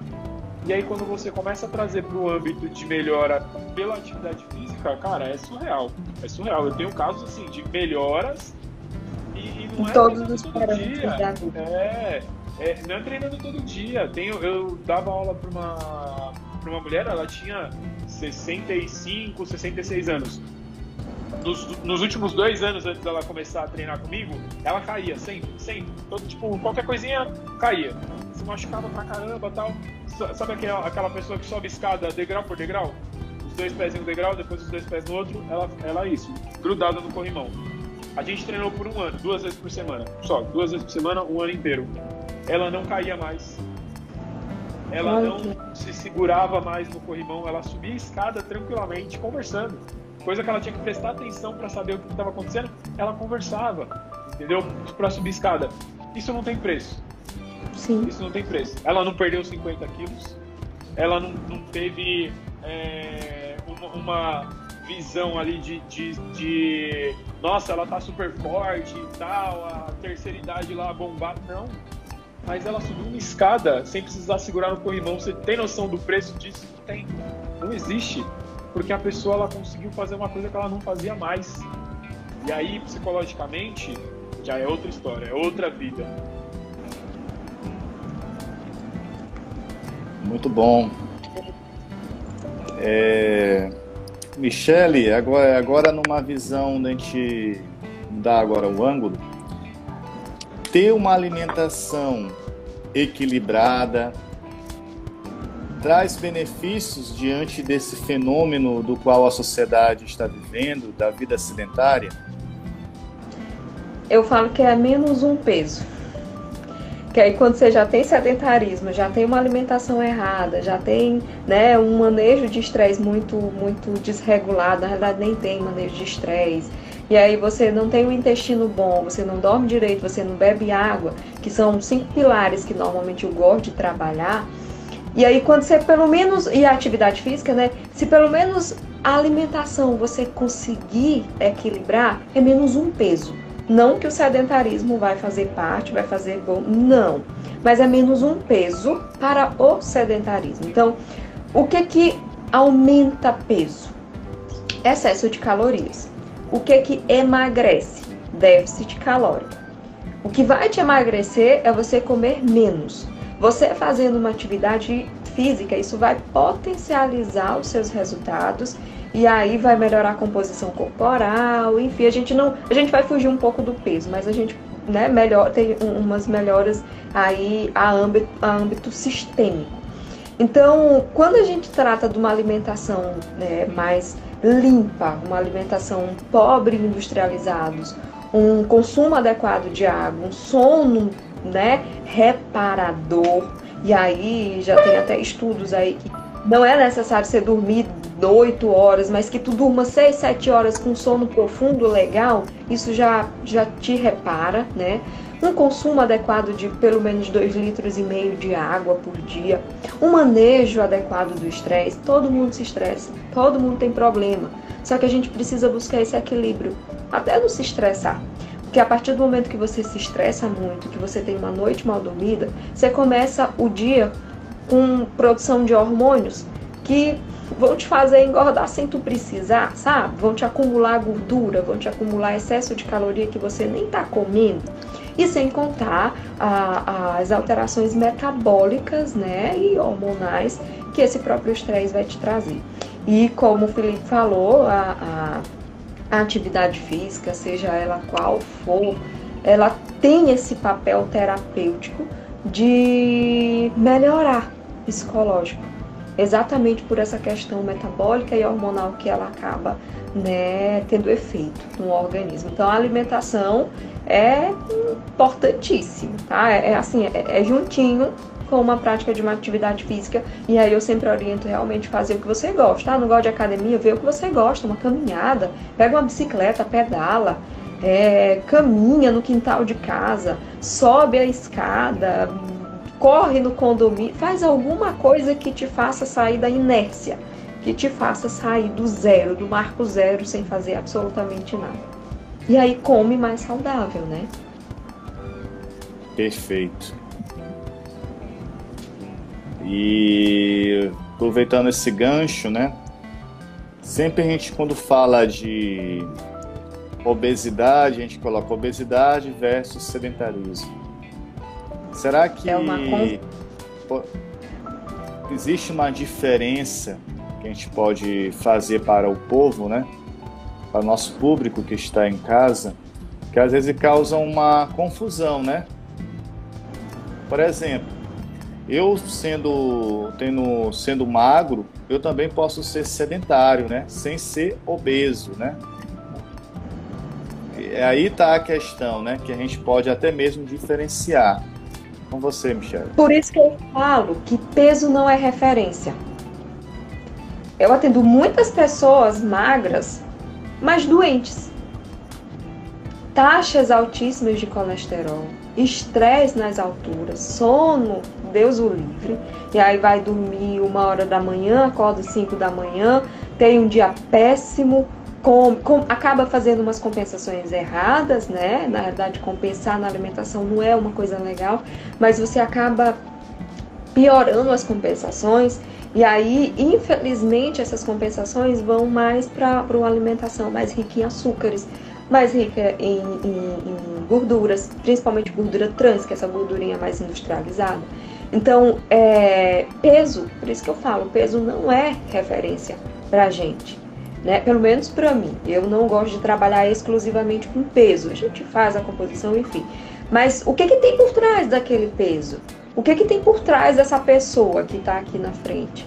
E aí quando você começa a trazer para o âmbito de melhora pela atividade física, cara, é surreal. É surreal. Eu tenho casos assim de melhoras não é todos os todo dia. É, é, não é treinando todo dia. Tenho, eu dava aula para uma, pra uma mulher, ela tinha 65, 66 anos nos, nos, últimos dois anos antes dela começar a treinar comigo, ela caía sempre, sempre. Todo, tipo, qualquer coisinha caía. Se machucava pra caramba tal. Sabe aquela, aquela pessoa que sobe escada degrau por degrau? Os dois pés em um degrau, depois os dois pés no outro, ela, ela é isso, grudada no corrimão. A gente treinou por um ano, duas vezes por semana. Só, duas vezes por semana, um ano inteiro. Ela não caía mais. Ela não se segurava mais no corrimão, ela subia a escada tranquilamente, conversando coisa que ela tinha que prestar atenção para saber o que estava acontecendo, ela conversava, entendeu? Para subir escada. Isso não tem preço. Sim. Isso não tem preço. Ela não perdeu 50 quilos, ela não, não teve é, uma, uma, visão ali de, de, de, nossa, ela tá super forte e tal, a terceira idade lá bombada. Não. Mas ela subiu uma escada sem precisar segurar no corrimão. Você tem noção do preço disso? Não tem. Não existe porque a pessoa ela conseguiu fazer uma coisa que ela não fazia mais. E aí, psicologicamente, já é outra história, é outra vida. Muito bom. É... Michele, agora, agora numa visão da gente dar agora o ângulo, ter uma alimentação equilibrada, traz benefícios diante desse fenômeno do qual a sociedade está vivendo, da vida sedentária? Eu falo que é menos um peso. Que aí quando você já tem sedentarismo, já tem uma alimentação errada, já tem né, um manejo de estresse muito, muito desregulado, na verdade nem tem manejo de estresse. E aí você não tem um intestino bom, você não dorme direito, você não bebe água, que são cinco pilares que normalmente eu gosto de trabalhar e aí, quando você pelo menos. E a atividade física, né? Se pelo menos a alimentação você conseguir equilibrar, é menos um peso. Não que o sedentarismo vai fazer parte, vai fazer bom, não. Mas é menos um peso para o sedentarismo. Então, o que que aumenta peso? Excesso de calorias. O que que emagrece? Déficit calórico. O que vai te emagrecer é você comer menos. Você fazendo uma atividade física, isso vai potencializar os seus resultados e aí vai melhorar a composição corporal, enfim, a gente não, a gente vai fugir um pouco do peso, mas a gente, né, melhor tem umas melhoras aí a âmbito, a âmbito sistêmico. Então, quando a gente trata de uma alimentação né, mais limpa, uma alimentação pobre em industrializados, um consumo adequado de água, um sono né, reparador. E aí já tem até estudos aí que não é necessário você dormir 8 horas, mas que tu durma 6, 7 horas com sono profundo legal, isso já, já te repara, né? Um consumo adequado de pelo menos 2 litros e meio de água por dia, um manejo adequado do estresse, todo mundo se estressa, todo mundo tem problema. Só que a gente precisa buscar esse equilíbrio, até não se estressar. Porque a partir do momento que você se estressa muito, que você tem uma noite mal dormida, você começa o dia com produção de hormônios que vão te fazer engordar sem tu precisar, sabe? Vão te acumular gordura, vão te acumular excesso de caloria que você nem tá comendo. E sem contar as alterações metabólicas, né, e hormonais que esse próprio estresse vai te trazer. E como o Felipe falou, a, a a atividade física, seja ela qual for, ela tem esse papel terapêutico de melhorar psicológico, exatamente por essa questão metabólica e hormonal que ela acaba né, tendo efeito no organismo. Então a alimentação é importantíssima, tá? É, é assim, é, é juntinho com uma prática de uma atividade física. E aí eu sempre oriento realmente fazer o que você gosta. Ah, não gosta de academia? Vê o que você gosta, uma caminhada, pega uma bicicleta, pedala, é, caminha no quintal de casa, sobe a escada, corre no condomínio, faz alguma coisa que te faça sair da inércia, que te faça sair do zero, do marco zero, sem fazer absolutamente nada. E aí come mais saudável, né? Perfeito. E aproveitando esse gancho, né? Sempre a gente quando fala de obesidade, a gente coloca obesidade versus sedentarismo. Será que é uma... existe uma diferença que a gente pode fazer para o povo, né? Para o nosso público que está em casa, que às vezes causa uma confusão, né? Por exemplo, eu sendo tendo sendo magro, eu também posso ser sedentário, né? Sem ser obeso, né? É, aí está a questão, né? Que a gente pode até mesmo diferenciar. Com você, Michelle. Por isso que eu falo que peso não é referência. Eu atendo muitas pessoas magras, mas doentes. Taxas altíssimas de colesterol, estresse nas alturas, sono, Deus o livre. E aí vai dormir uma hora da manhã, acorda cinco da manhã, tem um dia péssimo, com, com, acaba fazendo umas compensações erradas, né? Na verdade, compensar na alimentação não é uma coisa legal, mas você acaba piorando as compensações. E aí, infelizmente, essas compensações vão mais para uma alimentação mais rica em açúcares, mais rica em, em, em, gorduras, principalmente gordura trans, que é essa gordurinha mais industrializada. Então, é, peso, por isso que eu falo, peso não é referência para gente né? Pelo menos para mim. Eu não gosto de trabalhar exclusivamente com peso. A gente faz a composição, enfim. Mas o que, que tem por trás daquele peso? O que, que tem por trás dessa pessoa que está aqui na frente?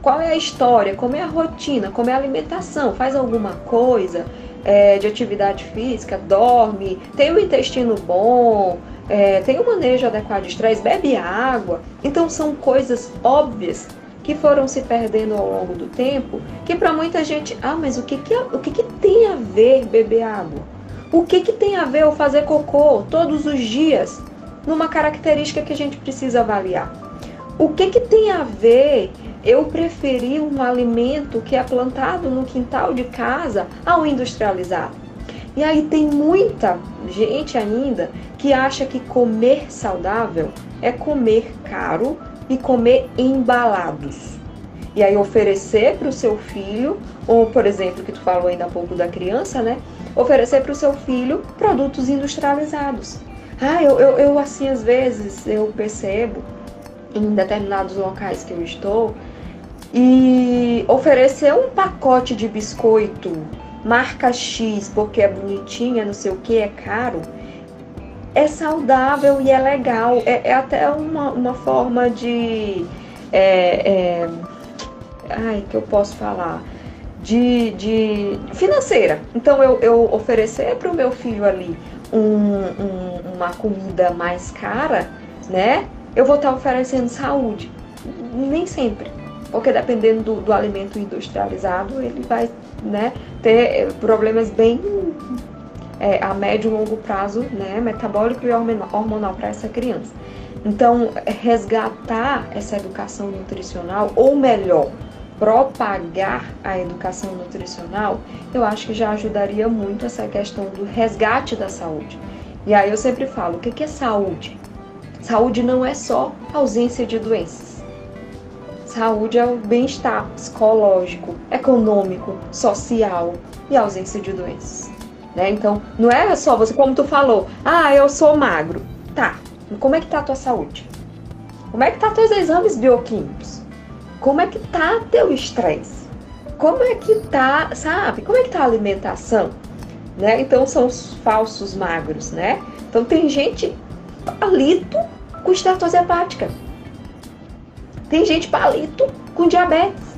Qual é a história? Como é a rotina? Como é a alimentação? Faz alguma coisa é, de atividade física? Dorme? Tem o intestino bom? É, tem o manejo adequado de estresse? Bebe água? Então são coisas óbvias que foram se perdendo ao longo do tempo, que para muita gente, ah, mas o que, que, o que, que tem a ver beber água? O que, que tem a ver eu fazer cocô todos os dias? Numa característica que a gente precisa avaliar. O que, que tem a ver eu preferir um alimento que é plantado no quintal de casa ao industrializado? E aí tem muita gente ainda que acha que comer saudável é comer caro e comer embalados. E aí oferecer para o seu filho, ou por exemplo, que tu falou ainda há pouco da criança, né? Oferecer para o seu filho produtos industrializados. Ah, eu, eu, eu assim às vezes eu percebo em determinados locais que eu estou e oferecer um pacote de biscoito marca X porque é bonitinha, não sei o que, é caro é saudável e é legal. É, é até uma, uma forma de. É, é, ai, que eu posso falar? De, de financeira. Então, eu, eu oferecer para o meu filho ali um, um, uma comida mais cara, né? Eu vou estar oferecendo saúde. Nem sempre. Porque dependendo do, do alimento industrializado, ele vai né, ter problemas bem é, a médio e longo prazo, né, metabólico e hormonal para essa criança. Então, resgatar essa educação nutricional, ou melhor, propagar a educação nutricional, eu acho que já ajudaria muito essa questão do resgate da saúde. E aí eu sempre falo, o que é saúde? Saúde não é só ausência de doenças. Saúde é o bem-estar psicológico, econômico, social e ausência de doenças. Né? Então, não é só você, como tu falou, ah, eu sou magro. Tá, como é que tá a tua saúde? Como é que tá teus exames bioquímicos? Como é que tá teu estresse? Como é que tá, sabe? Como é que tá a alimentação? Né? Então são os falsos magros, né? Então tem gente palito com estatose hepática. Tem gente palito com diabetes.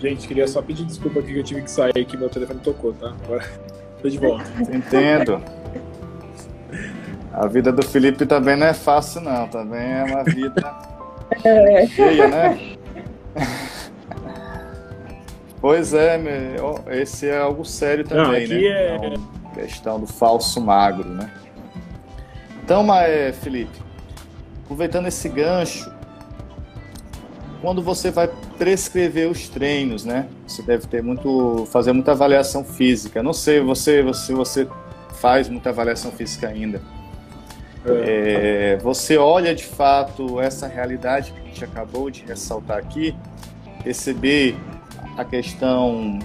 Gente, queria só pedir desculpa aqui que eu tive que sair que meu telefone tocou, tá? Agora tô de volta. Entendo. A vida do Felipe também não é fácil, não. Também é uma vida é. cheia, né? Pois é, esse é algo sério também, não, né? É... Então, questão do falso magro, né? Então, mas, Felipe, aproveitando esse gancho, quando você vai prescrever os treinos, né? Você deve ter muito, fazer muita avaliação física. Não sei, você, você, você faz muita avaliação física ainda. É. É, você olha de fato essa realidade que a gente acabou de ressaltar aqui, perceber a questão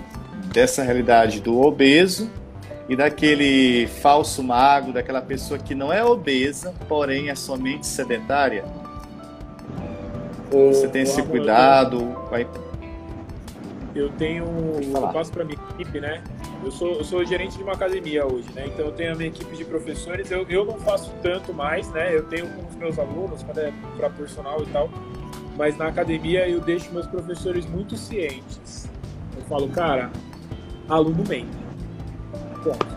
dessa realidade do obeso e daquele falso magro, daquela pessoa que não é obesa, porém é somente sedentária? Você tem esse cuidado? Vai... Eu tenho. Eu passo para minha equipe, né? Eu sou, eu sou gerente de uma academia hoje, né? Então eu tenho a minha equipe de professores. Eu, eu não faço tanto mais, né? Eu tenho com os meus alunos, quando é para personal e tal mas na academia eu deixo meus professores muito cientes. Eu falo, cara, aluno mente. Pronto.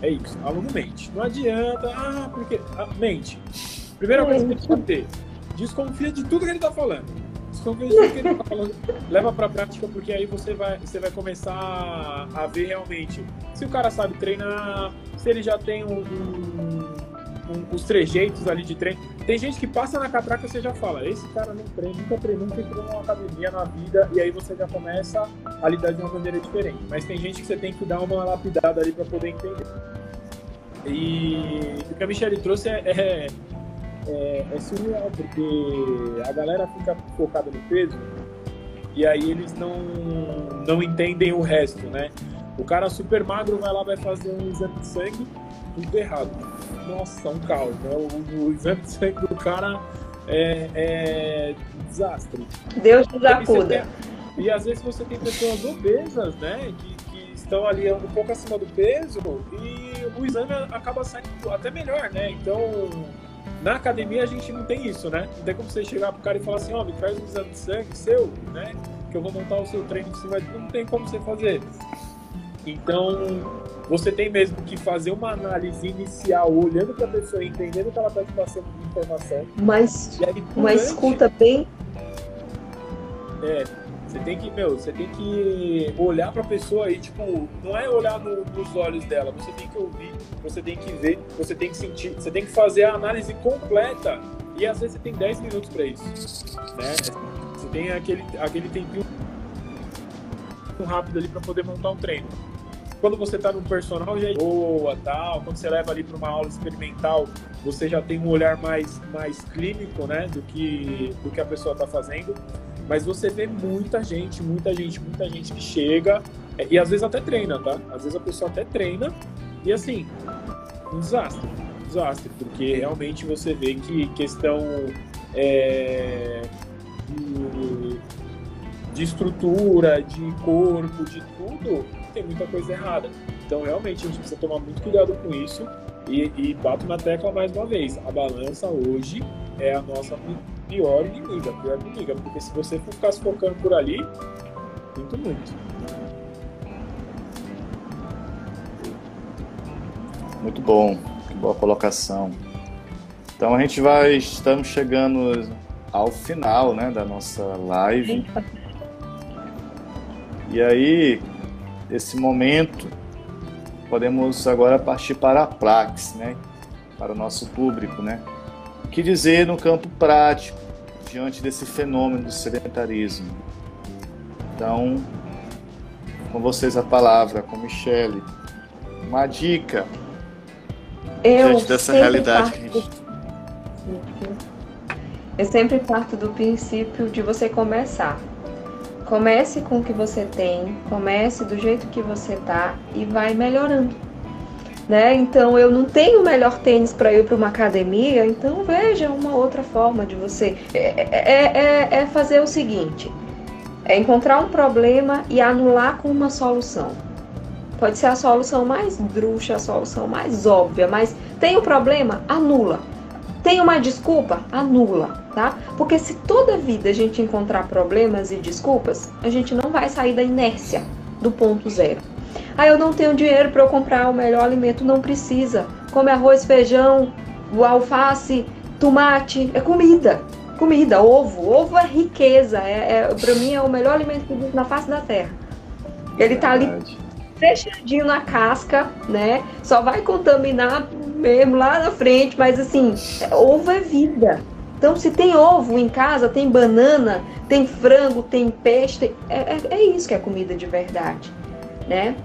É isso, aluno mente. Não adianta, ah, porque. Ah, mente. Primeira coisa que tem que ter: desconfia de tudo que ele tá falando. Desconfia de tudo que ele tá falando. Leva pra prática, porque aí você vai, você vai começar a ver realmente se o cara sabe treinar, se ele já tem um, um com os trejeitos ali de treino. Tem gente que passa na catraca e você já fala, esse cara não treina, nunca treinou, nunca entrou numa academia na vida, e aí você já começa a lidar de uma maneira diferente. Mas tem gente que você tem que dar uma lapidada ali para poder entender. E o que a Michelle trouxe é, é, é, é surreal, porque a galera fica focada no peso e aí eles não, não entendem o resto, né? O cara super magro vai lá, vai fazer um exame de sangue, tudo errado nossa, um caos. Né? O, o exame de sangue do cara é, é desastre. Deus nos acuda. E às vezes você tem pessoas obesas, né? Que, que estão ali um pouco acima do peso e o exame acaba saindo até melhor, né? Então, na academia a gente não tem isso, né? Não tem como você chegar pro cara e falar assim, ó, oh, me traz um exame de sangue seu, né? Que eu vou montar o seu treino cima de. Não tem como você fazer. Então, você tem mesmo que fazer uma análise inicial, olhando para a pessoa, entendendo o que ela está te passando de informação. Mas aí, uma escuta bem. É, você tem que, meu, você tem que olhar para a pessoa e, tipo, não é olhar no, nos olhos dela, você tem que ouvir, você tem que ver, você tem que sentir, você tem que fazer a análise completa. E às vezes você tem 10 minutos para isso. Né? Você tem aquele, aquele tempinho rápido ali para poder montar um treino quando você está num personal já é boa, tal. Quando você leva ali para uma aula experimental, você já tem um olhar mais, mais clínico, né, do que, do que a pessoa está fazendo. Mas você vê muita gente, muita gente, muita gente que chega é, e às vezes até treina, tá? Às vezes a pessoa até treina e assim, um desastre, um desastre, porque realmente você vê que questão é, de, de estrutura, de corpo, de tudo, tem muita coisa errada. Então, realmente, a gente precisa tomar muito cuidado com isso e, e bato na tecla mais uma vez. A balança hoje é a nossa pior inimiga, pior inimiga, porque se você ficar se focando por ali, sinto muito. Muito bom, que boa colocação. Então a gente vai, estamos chegando ao final, né, da nossa live. E aí, Nesse momento, podemos agora partir para a Plax, né? para o nosso público. Né? O que dizer no campo prático diante desse fenômeno do sedentarismo? Então, com vocês a palavra, com Michele. Uma dica Eu diante dessa realidade que a gente... Eu sempre parto do princípio de você começar. Comece com o que você tem, comece do jeito que você tá e vai melhorando. Né? Então eu não tenho o melhor tênis para ir para uma academia, então veja uma outra forma de você. É, é, é, é fazer o seguinte: é encontrar um problema e anular com uma solução. Pode ser a solução mais bruxa, a solução mais óbvia, mas tem um problema? Anula. Tem uma desculpa? Anula, tá? Porque se toda vida a gente encontrar problemas e desculpas, a gente não vai sair da inércia do ponto zero. Ah, eu não tenho dinheiro para eu comprar o melhor alimento. Não precisa. Come arroz, feijão, alface, tomate, é comida. Comida, ovo. Ovo é riqueza. É, é para mim é o melhor alimento que existe na face da terra. Ele está ali fechadinho na casca, né? Só vai contaminar mesmo lá na frente, mas assim, ovo é vida. Então, se tem ovo em casa, tem banana, tem frango, tem peixe, tem... É, é, é, isso que é comida de verdade, né?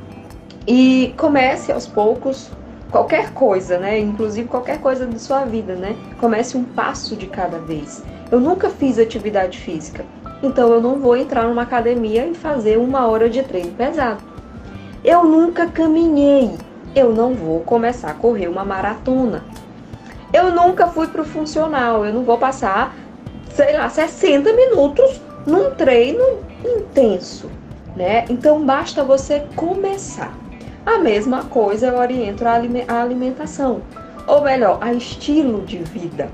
E comece aos poucos qualquer coisa, né? Inclusive qualquer coisa da sua vida, né? Comece um passo de cada vez. Eu nunca fiz atividade física, então eu não vou entrar numa academia e fazer uma hora de treino pesado. Eu nunca caminhei, eu não vou começar a correr uma maratona. Eu nunca fui para o funcional, eu não vou passar, sei lá, 60 minutos num treino intenso, né? Então basta você começar. A mesma coisa eu oriento a alimentação, ou melhor, a estilo de vida.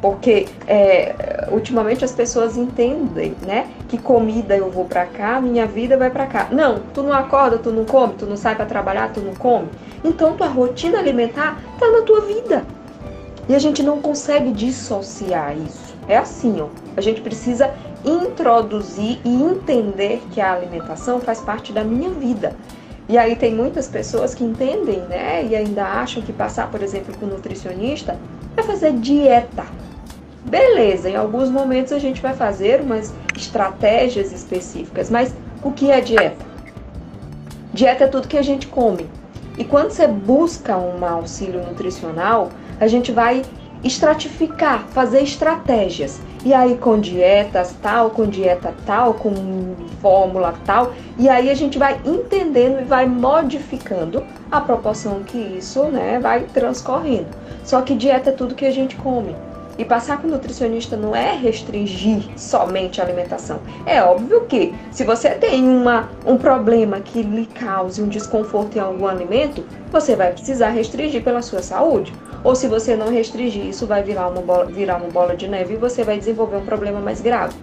Porque é, ultimamente as pessoas entendem, né? Que comida eu vou para cá, minha vida vai para cá. Não, tu não acorda, tu não come, tu não sai para trabalhar, tu não come. Então tua rotina alimentar tá na tua vida. E a gente não consegue dissociar isso. É assim, ó. A gente precisa introduzir e entender que a alimentação faz parte da minha vida. E aí tem muitas pessoas que entendem, né? E ainda acham que passar, por exemplo, com nutricionista é fazer dieta. Beleza, em alguns momentos a gente vai fazer umas estratégias específicas, mas o que é dieta? Dieta é tudo que a gente come. E quando você busca um auxílio nutricional, a gente vai estratificar, fazer estratégias. E aí com dietas tal, com dieta tal, com fórmula tal, e aí a gente vai entendendo e vai modificando a proporção que isso, né, vai transcorrendo. Só que dieta é tudo que a gente come. E passar com nutricionista não é restringir somente a alimentação. É óbvio que se você tem uma, um problema que lhe cause um desconforto em algum alimento, você vai precisar restringir pela sua saúde. Ou se você não restringir, isso vai virar uma bola, virar uma bola de neve e você vai desenvolver um problema mais grave.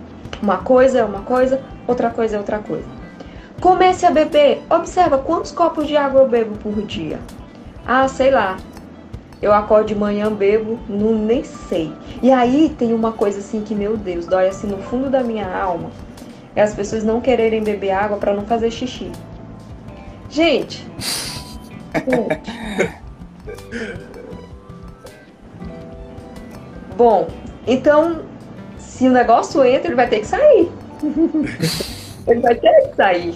Uma coisa é uma coisa, outra coisa é outra coisa. Comece a beber. Observa quantos copos de água eu bebo por dia. Ah, sei lá. Eu acordo de manhã, bebo, não nem sei. E aí tem uma coisa assim que, meu Deus, dói assim no fundo da minha alma. É as pessoas não quererem beber água para não fazer xixi. Gente. gente Bom, então, se o negócio entra, ele vai ter que sair. ele vai ter que sair.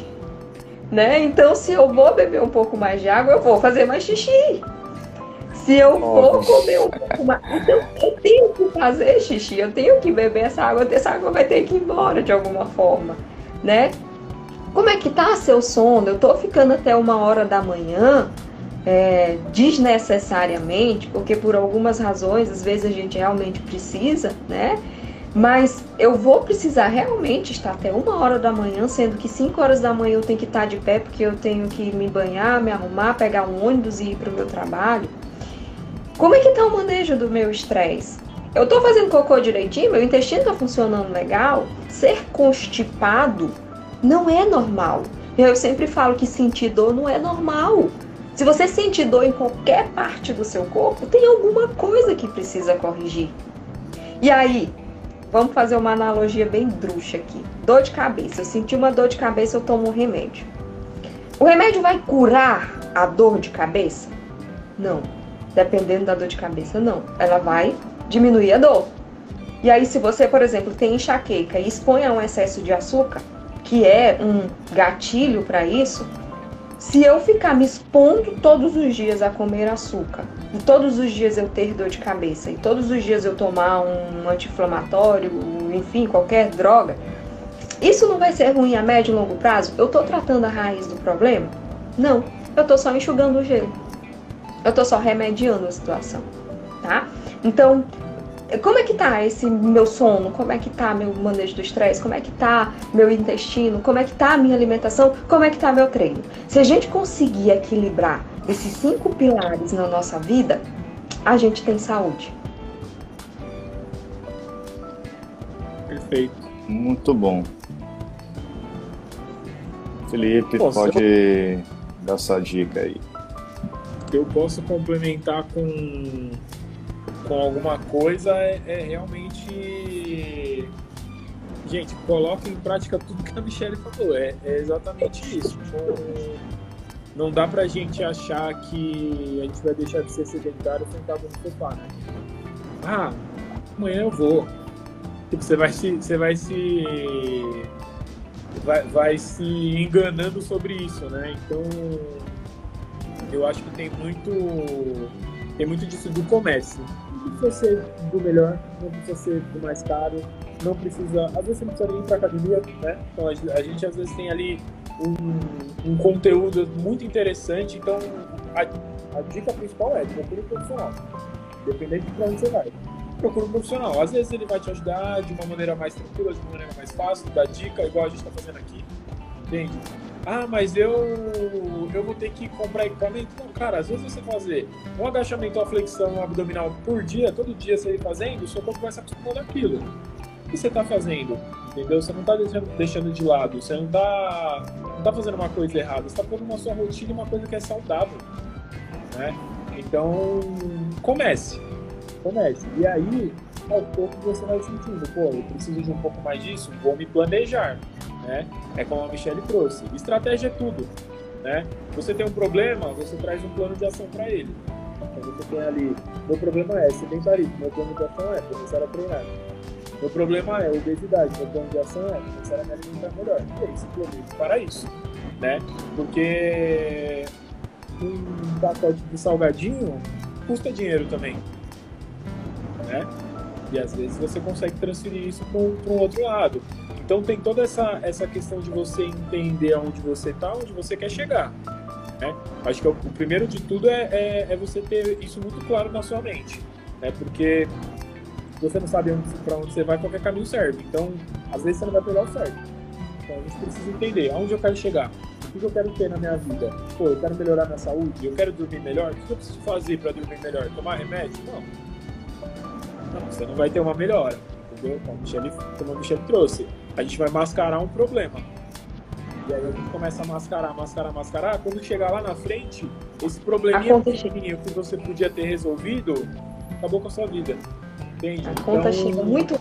Né? Então, se eu vou beber um pouco mais de água, eu vou fazer mais xixi. Se eu vou comer um pouco mais. Então, eu tenho que fazer xixi, eu tenho que beber essa água, essa água vai ter que ir embora de alguma forma. Né? Como é que tá seu sono? Eu tô ficando até uma hora da manhã é, desnecessariamente, porque por algumas razões, às vezes a gente realmente precisa, né? Mas eu vou precisar realmente estar até uma hora da manhã, sendo que 5 horas da manhã eu tenho que estar de pé porque eu tenho que me banhar, me arrumar, pegar um ônibus e ir para o meu trabalho. Como é que está o manejo do meu estresse? Eu estou fazendo cocô direitinho, meu intestino está funcionando legal. Ser constipado não é normal. Eu sempre falo que sentir dor não é normal. Se você sente dor em qualquer parte do seu corpo, tem alguma coisa que precisa corrigir. E aí, vamos fazer uma analogia bem bruxa aqui. Dor de cabeça. Eu senti uma dor de cabeça, eu tomo um remédio. O remédio vai curar a dor de cabeça? Não. Dependendo da dor de cabeça, não. Ela vai diminuir a dor. E aí, se você, por exemplo, tem enxaqueca e expõe a um excesso de açúcar, que é um gatilho para isso, se eu ficar me expondo todos os dias a comer açúcar, e todos os dias eu ter dor de cabeça, e todos os dias eu tomar um anti-inflamatório, enfim, qualquer droga, isso não vai ser ruim a médio e longo prazo? Eu estou tratando a raiz do problema? Não, eu estou só enxugando o gelo. Eu estou só remediando a situação, tá? Então, como é que tá esse meu sono? Como é que tá meu manejo do estresse? Como é que tá meu intestino? Como é que tá a minha alimentação? Como é que tá meu treino? Se a gente conseguir equilibrar esses cinco pilares na nossa vida, a gente tem saúde. Perfeito. Muito bom. Felipe, Pô, pode eu... dar sua dica aí. Eu posso complementar com, com alguma coisa, é, é realmente. Gente, coloque em prática tudo que a Michelle falou. É, é exatamente isso. Não, não dá pra gente achar que a gente vai deixar de ser sedentário sentado no sofá, né? Ah, amanhã eu vou. Tipo, você vai se. Você vai se. Vai, vai se enganando sobre isso, né? Então eu acho que tem muito. Tem muito disso do comércio. Não precisa ser do melhor, não precisa ser do mais caro, não precisa. Às vezes você não precisa nem ir pra academia, né? Então a gente às vezes tem ali um, um conteúdo muito interessante. Então a, a dica principal é procure um profissional. Dependendo de pra onde você vai procura um profissional. Às vezes ele vai te ajudar de uma maneira mais tranquila, de uma maneira mais fácil, dar dica, igual a gente está fazendo aqui. Entende? Ah, mas eu eu vou ter que comprar equipamento. Não, cara, às vezes você fazer um agachamento ou flexão abdominal por dia, todo dia você ir fazendo, o seu corpo vai se acostumando àquilo. O que você está fazendo? Entendeu? Você não está deixando, de lado, você não está não tá fazendo uma coisa errada, você está pondo na sua rotina uma coisa que é saudável. Né? Então, comece comece. E aí, ao pouco você vai sentindo, pô, eu preciso de um pouco mais disso, vou me planejar, né? É como a Michelle trouxe. Estratégia é tudo, né? Você tem um problema, você traz um plano de ação para ele. Então você tem ali, meu problema é sedentarismo, meu plano de ação é começar a treinar. Meu problema é obesidade, meu plano de ação é começar a me alimentar melhor. E aí, se planeja para isso, né? Porque um pacote de salgadinho custa dinheiro também né? E às vezes você consegue transferir isso para um outro lado. Então tem toda essa, essa questão de você entender aonde você está, onde você quer chegar. Né? Acho que o, o primeiro de tudo é, é, é, você ter isso muito claro na sua mente. Né? Porque você não sabe para onde você vai, qualquer caminho serve. Então, às vezes você não vai pegar o certo. Então a gente precisa entender aonde eu quero chegar. O que eu quero ter na minha vida? Pô, eu quero melhorar minha saúde, eu quero dormir melhor. O que eu preciso fazer para dormir melhor? Tomar remédio? Não não, você não vai ter uma melhora, entendeu? Como, como a Michelle trouxe, a gente vai mascarar um problema. E aí a gente começa a mascarar, mascarar, mascarar. Quando chegar lá na frente, esse probleminha pequenininho que você podia ter resolvido, acabou com a sua vida. Entende? A conta então... chega muito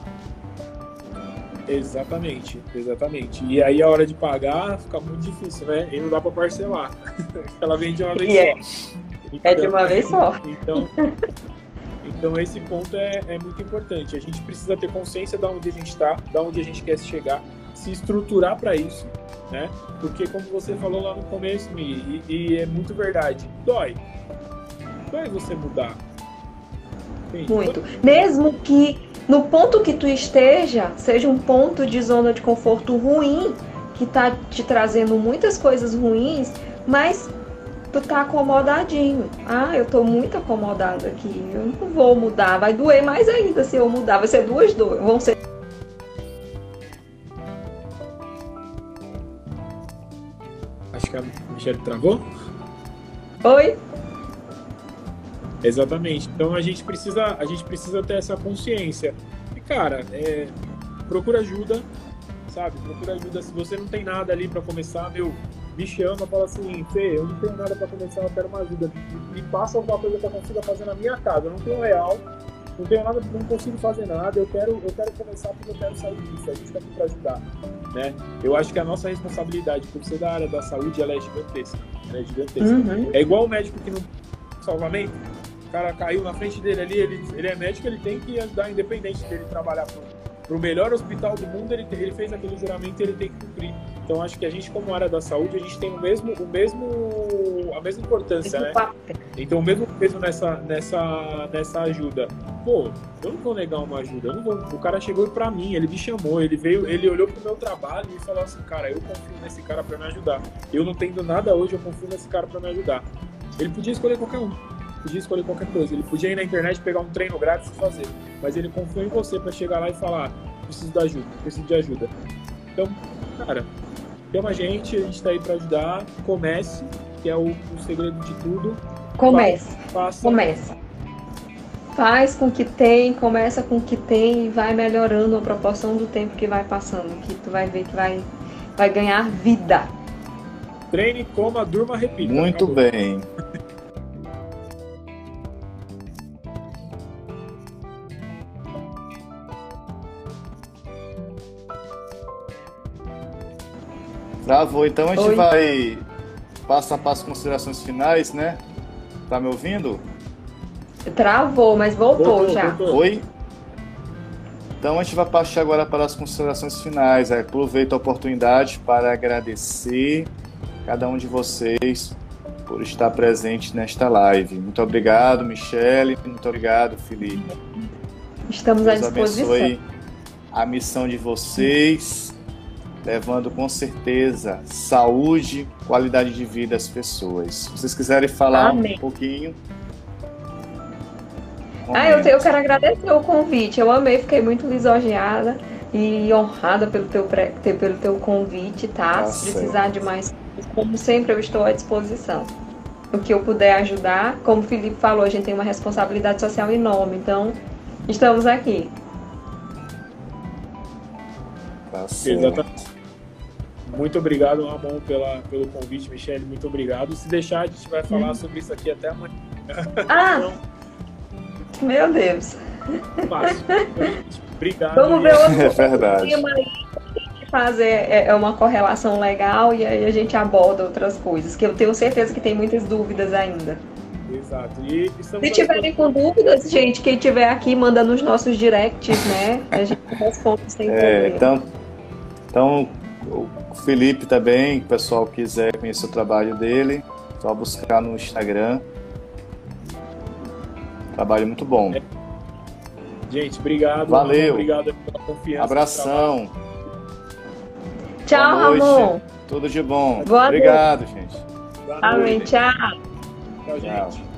Exatamente, exatamente. E aí a hora de pagar fica muito difícil, né? E não dá para parcelar. Ela vem de uma vez é. só. Então, é de uma vez só. Então, então esse ponto é, é muito importante. A gente precisa ter consciência de onde a gente está, de onde a gente quer chegar, se estruturar para isso, né? Porque como você falou lá no começo, Mi, e, e é muito verdade, dói. Dói você mudar. Entende? Muito. Mesmo que no ponto que tu esteja, seja um ponto de zona de conforto ruim, que tá te trazendo muitas coisas ruins, mas tu tá acomodadinho. Ah, eu tô muito acomodado aqui. Eu não vou mudar. Vai doer mais ainda se eu mudar. Vai ser duas dores. Vão ser. Acho que a Michelle travou. Oi? Exatamente. Então a gente precisa, a gente precisa ter essa consciência. E cara, é, procura ajuda, sabe? Procura ajuda. Se você não tem nada ali para começar, meu, me chama e fala assim, Fê, eu não tenho nada para começar, eu quero uma ajuda. Me passa alguma coisa que eu consiga fazer na minha casa. Eu não tenho real, não tenho nada, não consigo fazer nada, eu quero, eu quero começar porque eu quero sair disso, a gente está aqui para ajudar. Né? Eu acho que a nossa responsabilidade por ser da área da saúde ela é gigantesca. Ela é gigantesca. Uhum. É igual o médico que não salvamento, o cara caiu na frente dele ali, ele, ele é médico, ele tem que ajudar, independente dele trabalhar para o melhor hospital do mundo, ele, ele fez aquele juramento e ele tem que cumprir. Então acho que a gente como área da saúde a gente tem o mesmo, o mesmo, a mesma importância, né? Então o mesmo peso nessa, nessa, nessa ajuda. Pô, eu não vou negar uma ajuda. Vou, o cara chegou para mim, ele me chamou, ele veio, ele olhou pro meu trabalho e falou assim, cara, eu confio nesse cara para me ajudar. Eu não tendo nada hoje, eu confio nesse cara para me ajudar. Ele podia escolher qualquer um podia escolher qualquer coisa. Ele podia ir na internet pegar um treino grátis e fazer. Mas ele confiou em você para chegar lá e falar: preciso de ajuda, preciso de ajuda. Então, cara, Chama a gente, a gente está aí para ajudar. Comece, que é o, o, segredo de tudo. Comece. Faça. Comece. faz com o que tem, começa com o que tem e vai melhorando a proporção do tempo que vai passando, que tu vai ver que vai, vai ganhar vida. Treine, coma, durma, repita. Muito Acabou. bem. Travou, então a gente Oi. vai passar para as considerações finais, né? Tá me ouvindo? Travou, mas voltou, voltou já. Voltou. Oi? Então a gente vai passar agora para as considerações finais. Aproveito a oportunidade para agradecer cada um de vocês por estar presente nesta live. Muito obrigado, Michele. Muito obrigado, Felipe. Estamos Deus à disposição. abençoe a missão de vocês levando com certeza saúde, qualidade de vida às pessoas. Se vocês quiserem falar Amém. um pouquinho. Ah, eu, eu quero agradecer o convite. Eu amei, fiquei muito lisonjeada e honrada pelo teu, pelo teu convite, tá? tá Se precisar de mais, como sempre, eu estou à disposição. O que eu puder ajudar, como o Felipe falou, a gente tem uma responsabilidade social enorme, então estamos aqui. Tá Exatamente. Muito obrigado, Ramon, pela, pelo convite, Michele. Muito obrigado. Se deixar, a gente vai falar sobre isso aqui até amanhã. Ah! então, meu Deus. Fácil. Obrigado. Vamos ver outro é verdade. tema aí fazer é, é uma correlação legal e aí a gente aborda outras coisas, que eu tenho certeza que tem muitas dúvidas ainda. Exato. E Se tiverem com dúvidas, gente, quem tiver aqui manda nos nossos directs, né? A gente responde sem é, Então, então o Felipe também, o pessoal quiser conhecer o trabalho dele, só buscar no Instagram. Trabalho muito bom. É. Gente, obrigado. Valeu. Obrigado pela confiança. Abração. Tchau, Ramon. Tudo de bom. Boa obrigado, noite. gente. Amém. Tchau. Tchau, gente. Tchau.